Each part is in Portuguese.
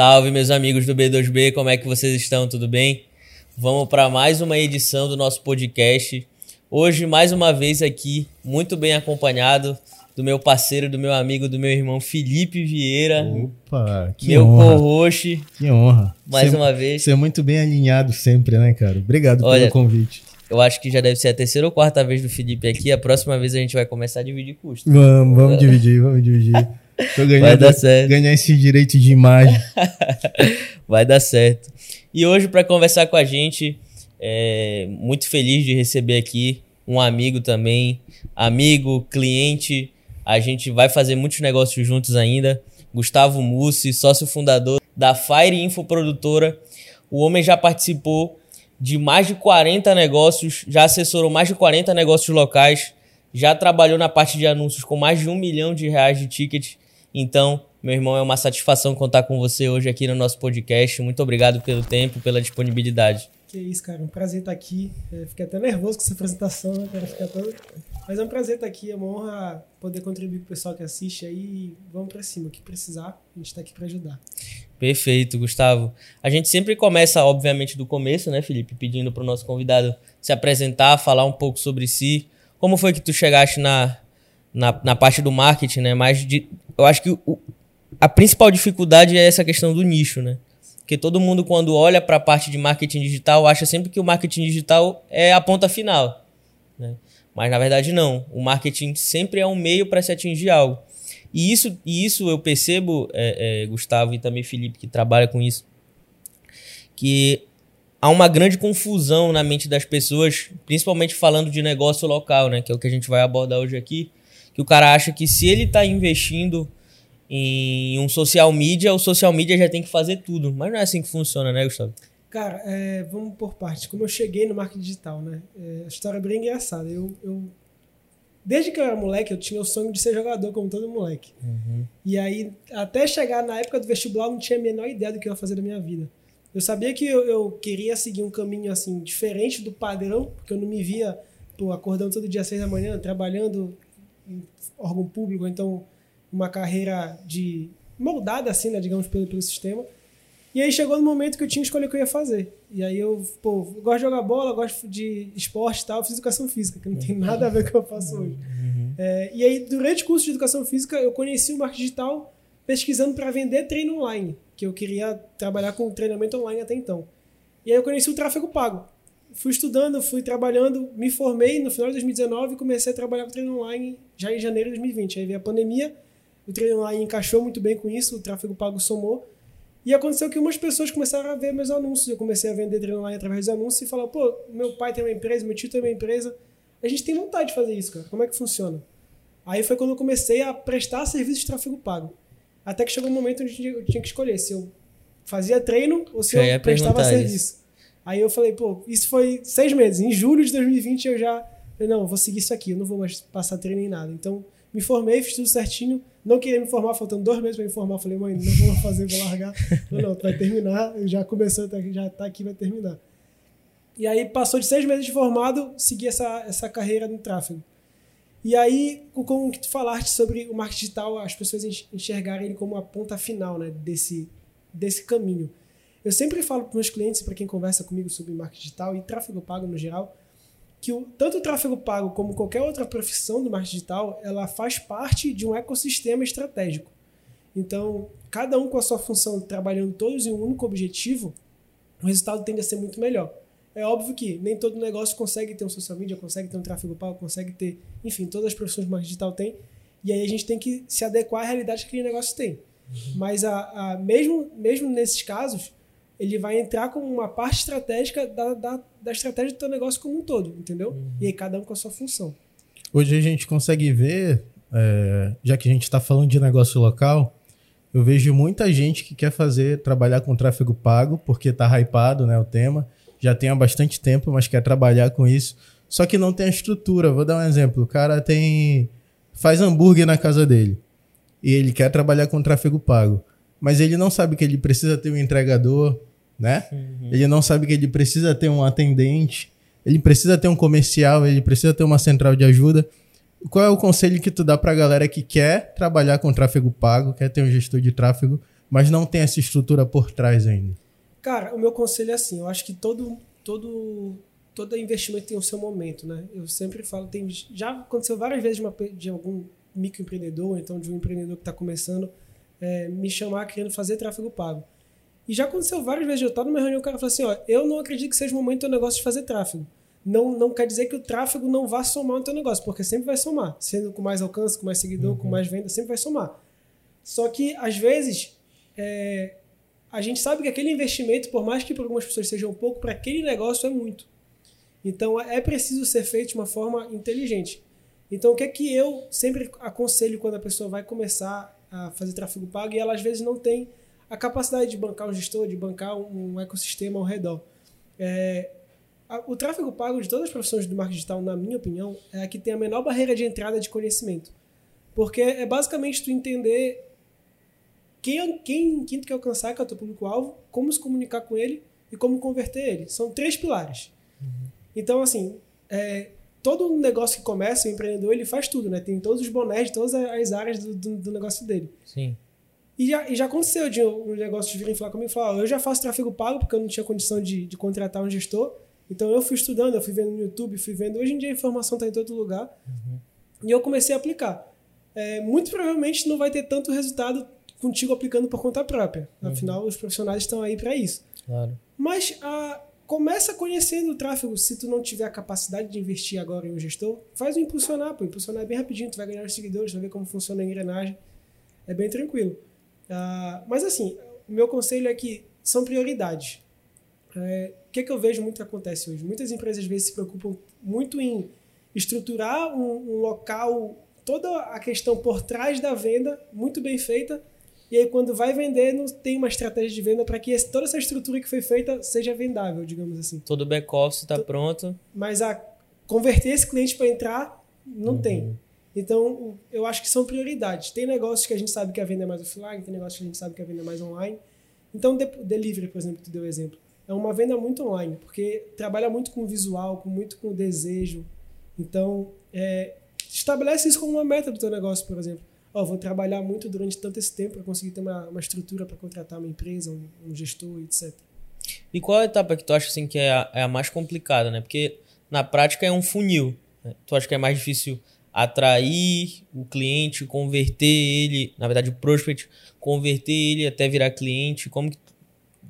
Salve, meus amigos do B2B, como é que vocês estão? Tudo bem? Vamos para mais uma edição do nosso podcast. Hoje, mais uma vez aqui, muito bem acompanhado do meu parceiro, do meu amigo, do meu irmão Felipe Vieira. Opa, que meu honra. co-host. Que honra. Mais Você- uma vez. Você é muito bem alinhado sempre, né, cara? Obrigado Olha, pelo convite. Eu acho que já deve ser a terceira ou quarta vez do Felipe aqui. A próxima vez a gente vai começar a dividir custo. Vamos, vamos dividir, vamos dividir. Tô Vai ganhando, dar certo. ganhar esse direito de imagem. Vai dar certo. E hoje, para conversar com a gente, é muito feliz de receber aqui um amigo também, amigo, cliente. A gente vai fazer muitos negócios juntos ainda. Gustavo Mussi, sócio fundador da Fire Info Produtora. O homem já participou de mais de 40 negócios, já assessorou mais de 40 negócios locais, já trabalhou na parte de anúncios com mais de um milhão de reais de ticket. Então, meu irmão, é uma satisfação contar com você hoje aqui no nosso podcast. Muito obrigado pelo tempo, pela disponibilidade. Que isso, cara. Um prazer estar aqui. É, fiquei até nervoso com essa apresentação, né, cara? Fica todo... Mas é um prazer estar aqui. É uma honra poder contribuir com o pessoal que assiste aí. E Vamos pra cima. O que precisar, a gente tá aqui pra ajudar. Perfeito, Gustavo. A gente sempre começa, obviamente, do começo, né, Felipe? Pedindo para o nosso convidado se apresentar, falar um pouco sobre si. Como foi que tu chegaste na, na, na parte do marketing, né? Mais de, eu acho que o, a principal dificuldade é essa questão do nicho, né? Porque todo mundo, quando olha para a parte de marketing digital, acha sempre que o marketing digital é a ponta final. Né? Mas na verdade, não. O marketing sempre é um meio para se atingir algo. E isso, e isso eu percebo, é, é, Gustavo e também Felipe, que trabalha com isso, que há uma grande confusão na mente das pessoas, principalmente falando de negócio local, né? Que é o que a gente vai abordar hoje aqui. Que o cara acha que se ele está investindo em um social media, o social media já tem que fazer tudo. Mas não é assim que funciona, né, Gustavo? Cara, é, vamos por partes. Como eu cheguei no marketing digital, né? É, a história é bem engraçada. Eu, eu- desde que eu era moleque, eu tinha o sonho de ser jogador, como todo moleque. E aí, até chegar na época do vestibular, eu não tinha a menor ideia do que eu ia fazer da minha vida. Eu sabia que eu, eu queria seguir um caminho assim diferente do padrão, porque eu não me via pô, acordando todo dia às seis da manhã, trabalhando em órgão público, então uma carreira de moldada assim, né, digamos, pelo, pelo sistema. E aí chegou no momento que eu tinha que escolher o que eu ia fazer. E aí eu, pô, eu gosto de jogar bola, gosto de esporte e tal, eu fiz educação física, que não tem nada a ver com o que eu faço hoje. É, e aí, durante o curso de educação física, eu conheci o marketing digital pesquisando para vender treino online, que eu queria trabalhar com treinamento online até então. E aí eu conheci o tráfego pago. Fui estudando, fui trabalhando, me formei no final de 2019 e comecei a trabalhar com treino online já em janeiro de 2020. Aí veio a pandemia, o treino online encaixou muito bem com isso, o tráfego pago somou. E aconteceu que umas pessoas começaram a ver meus anúncios. Eu comecei a vender treino online através dos anúncios e falar, pô, meu pai tem uma empresa, meu tio tem uma empresa. A gente tem vontade de fazer isso, cara. Como é que funciona? Aí foi quando eu comecei a prestar serviço de tráfego pago. Até que chegou um momento onde eu tinha que escolher se eu fazia treino ou se eu prestava serviço. Aí eu falei, pô, isso foi seis meses. Em julho de 2020 eu já falei, não, vou seguir isso aqui, eu não vou mais passar treino em nada. Então, me formei, fiz tudo certinho. Não queria me formar, faltando dois meses pra me formar. Falei, mãe, não vou fazer, vou largar. Falei, não, tu vai terminar, já começou, tá- já tá aqui, vai terminar. E aí passou de seis meses de formado, segui essa, essa carreira no tráfego. E aí, com- o que tu falaste sobre o marketing digital, as pessoas enx- enxergarem ele como a ponta final né, desse, desse caminho. Eu sempre falo para meus clientes para quem conversa comigo sobre marketing digital e tráfego pago no geral, que o, tanto o tráfego pago como qualquer outra profissão do marketing digital, ela faz parte de um ecossistema estratégico. Então, cada um com a sua função, trabalhando todos em um único objetivo, o resultado tende a ser muito melhor. É óbvio que nem todo negócio consegue ter um social media, consegue ter um tráfego pago, consegue ter, enfim, todas as profissões de marketing digital têm. E aí a gente tem que se adequar à realidade que aquele negócio tem. Mas a, a- mesmo, mesmo nesses casos, ele vai entrar como uma parte estratégica da, da, da estratégia do teu negócio como um todo, entendeu? E aí cada um com a sua função. Hoje a gente consegue ver, é, já que a gente está falando de negócio local, eu vejo muita gente que quer fazer, trabalhar com tráfego pago, porque tá hypado né, o tema, já tem há bastante tempo, mas quer trabalhar com isso, só que não tem a estrutura. Vou dar um exemplo, o cara tem faz hambúrguer na casa dele e ele quer trabalhar com tráfego pago, mas ele não sabe que ele precisa ter um entregador, né? Ele não sabe que ele precisa ter um atendente, ele precisa ter um comercial, ele precisa ter uma central de ajuda. Qual é o conselho que tu dá pra galera que quer trabalhar com tráfego pago, quer ter um gestor de tráfego, mas não tem essa estrutura por trás ainda? Cara, o meu conselho é assim, eu acho que todo, todo, todo investimento tem o seu momento, né? Eu sempre falo, tem, já aconteceu várias vezes de, uma, de algum microempreendedor, então de um empreendedor que está começando, é, me chamar querendo fazer tráfego pago. E já aconteceu várias vezes, eu estou numa reunião, o cara fala assim, ó, eu não acredito que seja o momento do negócio de fazer tráfego. Não, não quer dizer que o tráfego não vá somar no teu negócio, porque sempre vai somar. Sendo com mais alcance, com mais seguidor, uhum. com mais venda, sempre vai somar. Só que, às vezes, é, a gente sabe que aquele investimento, por mais que para algumas pessoas seja um pouco, para aquele negócio é muito. Então, é preciso ser feito de uma forma inteligente. Então, o que é que eu sempre aconselho quando a pessoa vai começar a fazer tráfego pago e ela, às vezes, não tem a capacidade de bancar um gestor, de bancar um ecossistema ao redor. É, o tráfego pago de todas as profissões do marketing digital, na minha opinião, é a que tem a menor barreira de entrada de conhecimento. Porque é basicamente tu entender quem, quem, quem tu quer alcançar, que é o teu público-alvo, como se comunicar com ele e como converter ele. São três pilares. Uhum. Então, assim, é, todo negócio que começa, o empreendedor, ele faz tudo, né? Tem todos os bonés de todas as áreas do, do, do negócio dele. Sim. E já, e já aconteceu de um negócio de virem falar comigo e falar, eu já faço tráfego pago porque eu não tinha condição de, de contratar um gestor. Então eu fui estudando, eu fui vendo no YouTube, fui vendo. Hoje em dia a informação está em todo lugar. Uhum. E eu comecei a aplicar. É, muito provavelmente não vai ter tanto resultado contigo aplicando por conta própria. Uhum. Afinal, os profissionais estão aí para isso. Claro. Mas a, começa conhecendo o tráfego. Se tu não tiver a capacidade de investir agora em um gestor, faz o impulsionar. Pô. Impulsionar é bem rapidinho, tu vai ganhar os seguidores, vai ver como funciona a engrenagem. É bem tranquilo. Uh, mas assim, o meu conselho é que são prioridades. É, o que, é que eu vejo muito que acontece hoje? Muitas empresas às vezes se preocupam muito em estruturar um, um local, toda a questão por trás da venda, muito bem feita, e aí quando vai vender, não tem uma estratégia de venda para que esse, toda essa estrutura que foi feita seja vendável, digamos assim. Todo o back-office está pronto. Mas a converter esse cliente para entrar, não uhum. tem. Então, eu acho que são prioridades. Tem negócios que a gente sabe que a venda é mais offline, tem negócios que a gente sabe que a venda é mais online. Então, delivery, por exemplo, que tu deu exemplo, é uma venda muito online, porque trabalha muito com visual, com muito com desejo. Então, é, estabelece isso como uma meta do teu negócio, por exemplo. Oh, vou trabalhar muito durante tanto esse tempo para conseguir ter uma, uma estrutura para contratar uma empresa, um, um, gestor, etc. E qual a etapa que tu acha assim, que é a, é a mais complicada, né? Porque na prática é um funil. Né? Tu acha que é mais difícil atrair o cliente, converter ele, na verdade o prospect, converter ele até virar cliente, como que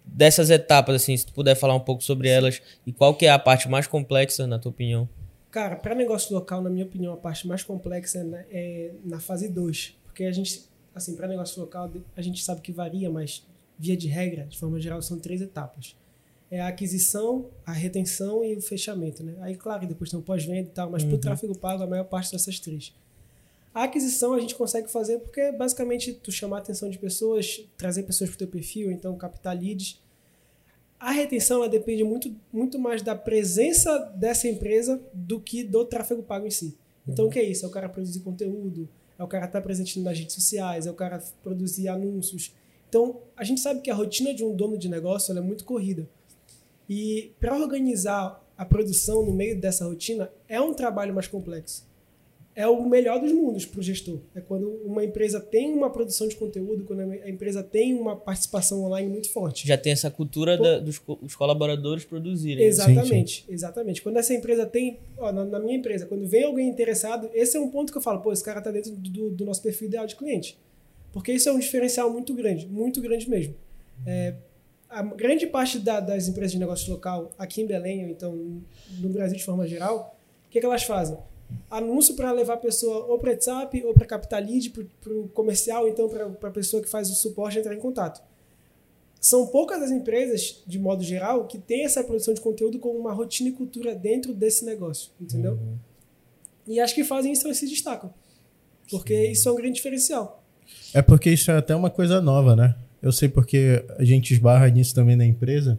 dessas etapas assim, se tu puder falar um pouco sobre elas e qual que é a parte mais complexa na tua opinião? Cara, para negócio local, na minha opinião, a parte mais complexa é na, é na fase 2, porque a gente, assim, para negócio local, a gente sabe que varia, mas via de regra, de forma geral, são três etapas é a aquisição, a retenção e o fechamento, né? Aí, claro, depois tem o pós-venda e tal, mas uhum. para o tráfego pago, a maior parte dessas três. A aquisição a gente consegue fazer porque basicamente tu chamar a atenção de pessoas, trazer pessoas para o teu perfil, então captar leads. A retenção ela depende muito, muito mais da presença dessa empresa do que do tráfego pago em si. Então uhum. o que é isso? É o cara produzir conteúdo, é o cara estar tá presente nas redes sociais, é o cara produzir anúncios. Então a gente sabe que a rotina de um dono de negócio é muito corrida. E para organizar a produção no meio dessa rotina é um trabalho mais complexo. É o melhor dos mundos para o gestor. É quando uma empresa tem uma produção de conteúdo, quando a empresa tem uma participação online muito forte. Já tem essa cultura Pô, da, dos, dos, colaboradores produzirem. Exatamente, sim, sim. exatamente. Quando essa empresa tem, ó, na, na, minha empresa, quando vem alguém interessado, esse é um ponto que eu falo, pô, esse cara está dentro do, do, nosso perfil ideal de cliente. Porque isso é um diferencial muito grande, muito grande mesmo. É, a grande parte da, das empresas de negócio local aqui em Belém, ou então no Brasil de forma geral, o que, que elas fazem? Anúncio para levar a pessoa ou para WhatsApp ou para captar lead para o comercial, então para a pessoa que faz o suporte entrar em contato. São poucas as empresas, de modo geral, que têm essa produção de conteúdo como uma rotina e cultura dentro desse negócio, entendeu? Uhum. E acho que fazem isso e se destacam. Porque Sim. isso é um grande diferencial. É porque isso é até uma coisa nova, né? Eu sei porque a gente esbarra nisso também na empresa.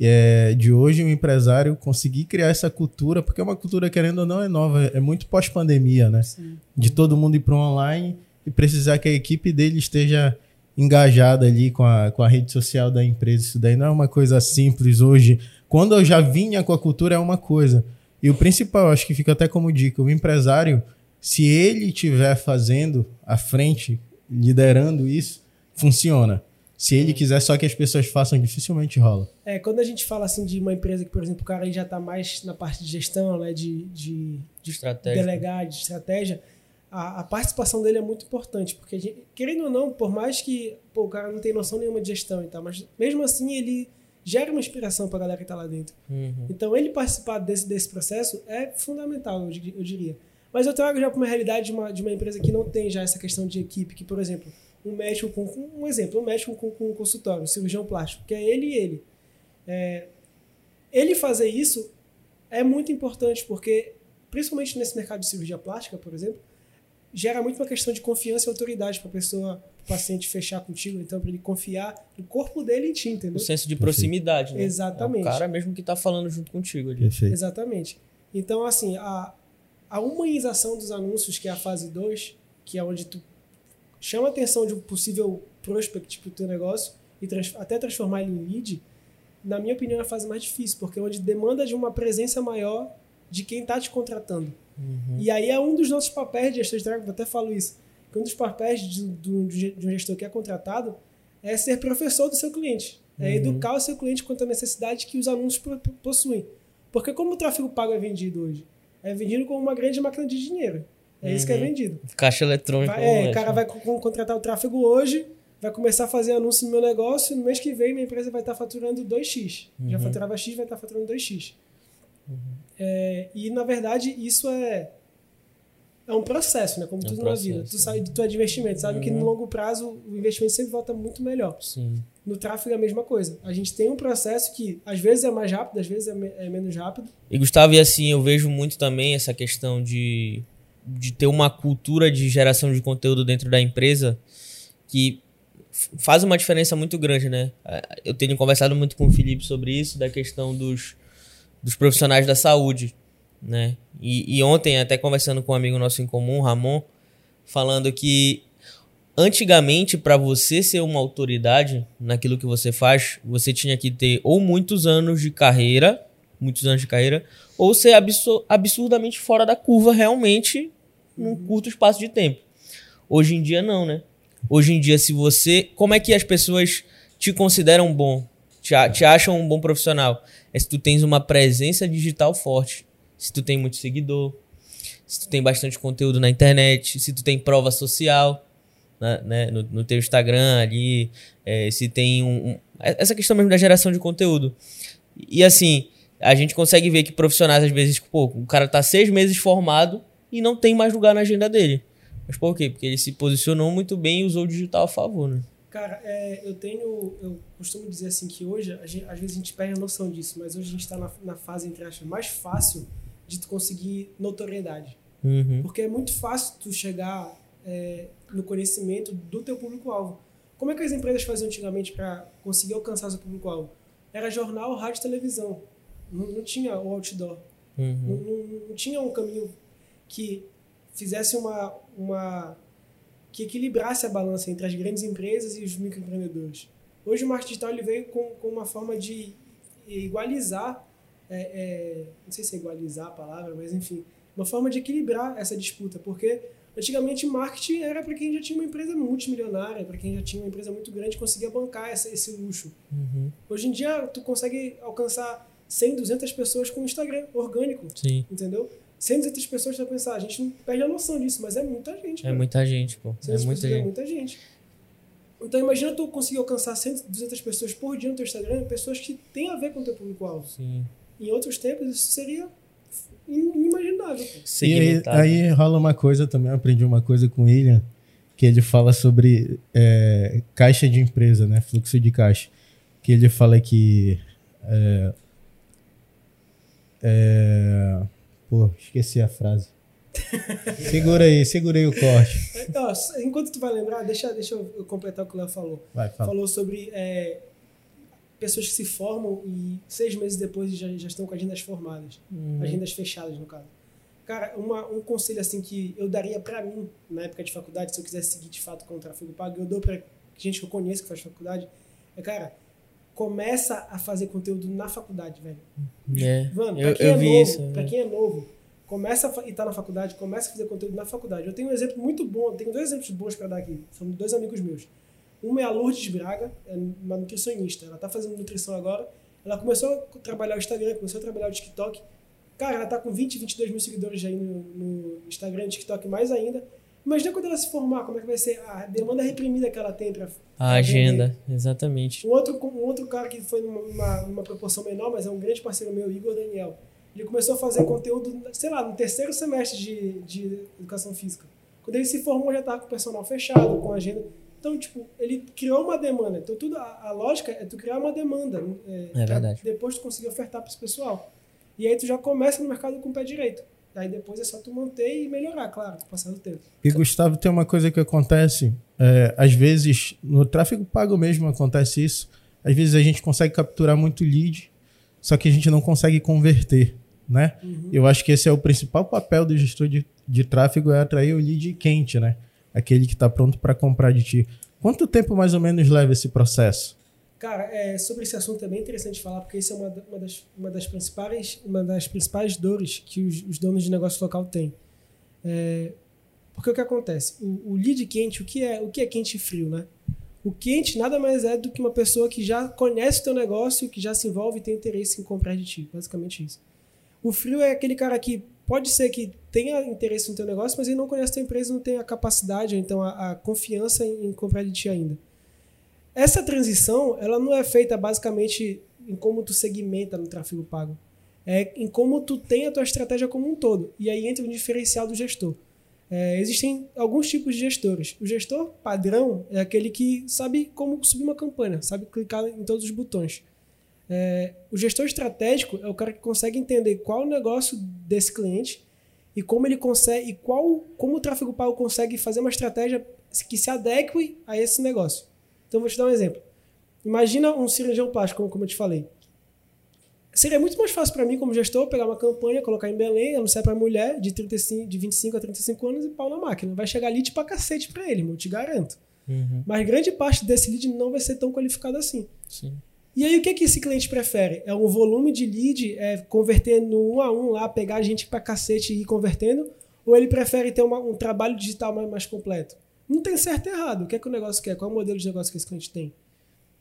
É, de hoje, o um empresário conseguir criar essa cultura, porque é uma cultura, querendo ou não, é nova, é muito pós-pandemia, né? Sim. De todo mundo ir para online e precisar que a equipe dele esteja engajada ali com a, com a rede social da empresa. Isso daí não é uma coisa simples hoje. Quando eu já vinha com a cultura, é uma coisa. E o principal, acho que fica até como dica: o empresário, se ele estiver fazendo à frente, liderando isso, funciona. Se ele quiser só que as pessoas façam, dificilmente rola. É, quando a gente fala assim de uma empresa que, por exemplo, o cara aí já está mais na parte de gestão, né, de, de, de estratégia. delegar, de estratégia, a, a, participação dele é muito importante, porque gente, querendo ou não, por mais que pô, o cara não tem noção nenhuma de gestão e tal, mas mesmo assim ele gera uma inspiração para a galera que está lá dentro. Uhum. Então ele participar desse, desse processo é fundamental, eu, eu diria. Mas eu trago já para uma realidade de uma, de uma empresa que não tem já essa questão de equipe, que, por exemplo, um médico com, um exemplo, um médico com, com um consultório, um cirurgião plástico, que é ele e ele. É, ele fazer isso é muito importante, porque, principalmente nesse mercado de cirurgia plástica, por exemplo, gera muito uma questão de confiança e autoridade para a pessoa, o paciente fechar contigo, então, para ele confiar no corpo dele em ti, entendeu? O senso de proximidade, né? Exatamente. É o cara mesmo que está falando junto contigo ali. Perfeito. Exatamente. Então, assim, a, a humanização dos anúncios, que é a fase 2, que é onde tu chama a atenção de um possível prospect para o teu negócio e trans, até transformar ele em lead, na minha opinião, é a fase mais difícil, porque é onde demanda de uma presença maior de quem está te contratando. Uhum. E aí é um dos nossos papéis de gestor de tráfego, eu até falo isso, que um dos papéis de, de, de, um gestor que é contratado é ser professor do seu cliente. É uhum. educar o seu cliente quanto à necessidade que os anúncios possuem. Porque como o tráfego pago é vendido hoje? É vendido como uma grande máquina de dinheiro. É uhum. isso que é uhum. vendido. Caixa eletrônica. é, o cara vai contratar o tráfego hoje, vai começar a fazer anúncio no meu negócio, no mês que vem minha empresa vai estar faturando 2x. Uhum. Já faturava X, vai estar faturando 2x. Uhum. É, e, na verdade, isso é é um processo, né? Como é um tudo processo, na vida. Tu sabe de tu é de investimento, sabe que no uhum. longo prazo o investimento sempre volta muito melhor. Sim. No tráfego é a mesma coisa. A gente tem um processo que às vezes é mais rápido, às vezes é, me é menos rápido. E Gustavo, e assim, eu vejo muito também essa questão de de ter uma cultura de geração de conteúdo dentro da empresa que faz uma diferença muito grande, né? É, eu tenho conversado muito com o Felipe sobre isso, da questão dos, dos profissionais da saúde, né? E, e ontem, até conversando com um amigo nosso em comum, Ramon, falando que antigamente, para você ser uma autoridade naquilo que você faz, você tinha que ter ou muitos anos de carreira, muitos anos de carreira, ou ser absurdamente fora da curva realmente num uhum. curto espaço de tempo. Hoje em dia não, né? Hoje em dia, se você. Como é que as pessoas te consideram bom? Te, te acham um bom profissional? É se tu tens uma presença digital forte. Se tu tem muito seguidor. Se tu tem bastante conteúdo na internet. Se tu tem prova social. Né, né no, no teu Instagram ali. É, se tem um, um, Essa questão mesmo da geração de conteúdo. E assim, a gente consegue ver que profissionais, às vezes, pô, o cara tá seis meses formado e não tem mais lugar na agenda dele. Mas por quê? Porque ele se posicionou muito bem e usou o digital a favor, né? Cara, é, eu tenho. Eu costumo dizer assim que hoje, gente, às vezes a gente perde a noção disso, mas hoje a gente está na, na, fase, entre aspas, mais fácil de tu conseguir notoriedade. Uhum. Porque é muito fácil tu chegar é, no conhecimento do teu público-alvo. Como é que as empresas faziam antigamente para conseguir alcançar seu público-alvo? Era jornal, rádio e televisão. Não, não tinha o outdoor. Uhum. Não, não, não, tinha um caminho que fizesse uma, uma que equilibrasse a balança entre as grandes empresas e os microempreendedores. Hoje o marketing digital ele veio com, com uma forma de igualizar, é, é, não sei se é igualizar a palavra, mas enfim, uma forma de equilibrar essa disputa, porque antigamente marketing era para quem já tinha uma empresa multimilionária, para quem já tinha uma empresa muito grande conseguia bancar essa, esse luxo. Uhum. Hoje em dia tu consegue alcançar 100, 200 pessoas com Instagram orgânico, Sim. entendeu? 100, 200 pessoas para pensar, a gente não perde a noção disso, mas é muita gente. É cara. muita gente, pô. É muita gente. é muita gente. Então imagina tu conseguir alcançar 100, 200 pessoas por dia no teu Instagram, pessoas que têm a ver com o teu público-alvo. Sim. Em outros tempos isso seria inimaginável. E aí, aí, rola uma coisa também, eu aprendi uma coisa com o William, que ele fala sobre é, caixa de empresa, né? Fluxo de caixa. Que ele fala que é, é, Pô, esqueci a frase. segura aí, segurei o corte. Então, enquanto tu vai lembrar, deixa, deixa eu completar o que o Léo falou. Vai, fala. Falou sobre é, pessoas que se formam e seis meses depois já, já estão com agendas formadas. Uhum. Agendas fechadas, no caso. Cara, uma, um conselho assim que eu daria para mim, na época de faculdade, se eu quisesse seguir de fato com o tráfego pago, eu dou pra gente que eu conheço que faz faculdade, é, cara, começa a fazer conteúdo na faculdade, velho. É, Mano, pra quem eu, é vi novo, isso. Pra quem é novo, começa a, e tá na faculdade, começa a fazer conteúdo na faculdade. Eu tenho um exemplo muito bom, tenho dois exemplos bons para dar aqui. São dois amigos meus. Uma é a Lourdes Braga, é uma nutricionista. Ela tá fazendo nutrição agora. Ela começou a trabalhar o Instagram, começou a trabalhar o TikTok. Cara, ela tá com 20, 22 mil seguidores aí no, no Instagram, TikTok mais ainda. Imagina quando ela se formar, como é que vai ser a demanda reprimida que ela tem para A agenda, exatamente. Um outro, um outro cara que foi numa, numa proporção menor, mas é um grande parceiro meu, Igor Daniel. Ele começou a fazer conteúdo, sei lá, no terceiro semestre de, de educação física. Quando ele se formou, já estava com o personal fechado, com a agenda. Então, tipo, ele criou uma demanda. Então, tudo, a, a lógica é tu criar uma demanda. É, é verdade. Depois tu conseguir ofertar para esse pessoal. E aí tu já começa no mercado com o pé direito. Aí depois é só tu manter e melhorar, claro, com o passar do tempo. E Gustavo, tem uma coisa que acontece, é, às vezes, no tráfego pago mesmo acontece isso. Às vezes a gente consegue capturar muito lead, só que a gente não consegue converter, né? Uhum. Eu acho que esse é o principal papel do gestor de, de tráfego, é atrair o lead quente, né? Aquele que está pronto para comprar de ti. Quanto tempo mais ou menos leva esse processo? Cara, é, sobre esse assunto é bem interessante falar, porque isso é uma, uma, das, uma, das, principais, uma das principais dores que os, os donos de negócio local têm. É, porque o que acontece? O, o, lead quente, o que, é, o que é quente e frio, né? O quente nada mais é do que uma pessoa que já conhece o teu negócio, que já se envolve e tem interesse em comprar de ti. Basicamente isso. O frio é aquele cara que pode ser que tenha interesse no teu negócio, mas ele não conhece a tua empresa, não tem a capacidade, ou então a, a confiança em, em comprar de ti ainda. Essa transição, ela não é feita basicamente em como tu segmenta no tráfego pago. É em como tu tem a tua estratégia como um todo. E aí entra o diferencial do gestor. É, existem alguns tipos de gestores. O gestor padrão é aquele que sabe como subir uma campanha, sabe clicar em todos os botões. É, o gestor estratégico é o cara que consegue entender qual o negócio desse cliente e como ele consegue e qual como o tráfego pago consegue fazer uma estratégia que se adeque a esse negócio. Então, vou te dar um exemplo. Imagina um cirurgião plástico, como, eu te falei. Seria muito mais fácil para mim, como gestor, pegar uma campanha, colocar em Belém, anunciar para mulher de, 35, de 25 a 35 anos e pau na máquina. Vai chegar lead pra cacete pra ele, irmão, te garanto. Uhum. Mas grande parte desse lead não vai ser tão qualificado assim. Sim. E aí, o que, que esse cliente prefere? É um volume de lead, é converter no um a um lá, pegar a gente pra cacete e ir convertendo? Ou ele prefere ter uma, um trabalho digital mais, mais completo? Não tem certo e errado. O que é que o negócio quer? Qual é o modelo de negócio que esse cliente tem?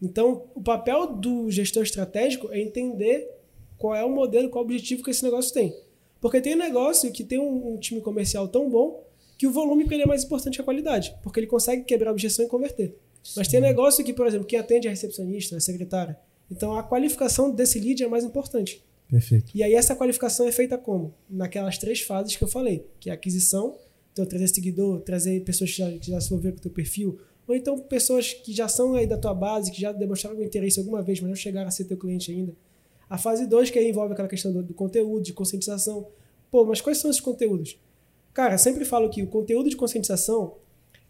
Então, o papel do gestor estratégico é entender qual é o modelo, qual é o objetivo que esse negócio tem. Porque tem negócio que tem um, um time comercial tão bom que o volume para ele é mais importante que a qualidade, porque ele consegue quebrar a objeção e converter. Sim. Mas tem negócio que, por exemplo, quem atende é a recepcionista, a secretária. Então, a qualificação desse lead é mais importante. Perfeito. E aí, essa qualificação é feita como? Naquelas três fases que eu falei, que é aquisição, então, trazer seguidor, trazer pessoas que já, que já se envolveram com o teu perfil, ou então pessoas que já são aí da tua base, que já demonstraram algum interesse alguma vez, mas não chegaram a ser teu cliente ainda. A fase 2, que aí envolve aquela questão do, do, conteúdo, de conscientização. Pô, mas quais são esses conteúdos? Cara, sempre falo que o conteúdo de conscientização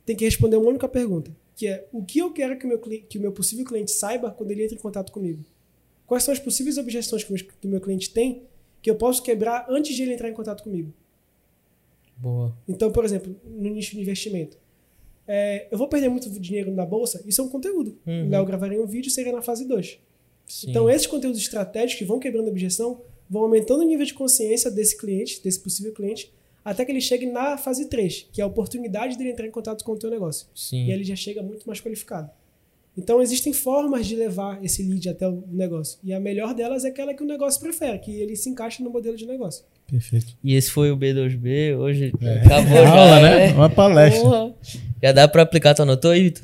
tem que responder uma única pergunta, que é o que eu quero que o meu, que o meu possível cliente saiba quando ele entra em contato comigo? Quais são as possíveis objeções que o meu cliente tem que eu posso quebrar antes de ele entrar em contato comigo? Boa. Então, por exemplo, no nicho de investimento. É, eu vou perder muito dinheiro na bolsa, isso é um conteúdo. Uhum. Léo gravaria um vídeo seria na fase 2. Então, esses conteúdos estratégicos que vão quebrando a objeção vão aumentando o nível de consciência desse cliente, desse possível cliente, até que ele chegue na fase 3, que é a oportunidade dele entrar em contato com o teu negócio. Sim. E ele já chega muito mais qualificado. Então, existem formas de levar esse lead até o negócio. E a melhor delas é aquela que o negócio prefere, que ele se encaixa no modelo de negócio. Perfeito. E esse foi o B2B. Hoje é. acabou já. Aula, né? Uma palestra. Porra. Já dá pra aplicar. Tu anotou aí, Vitor?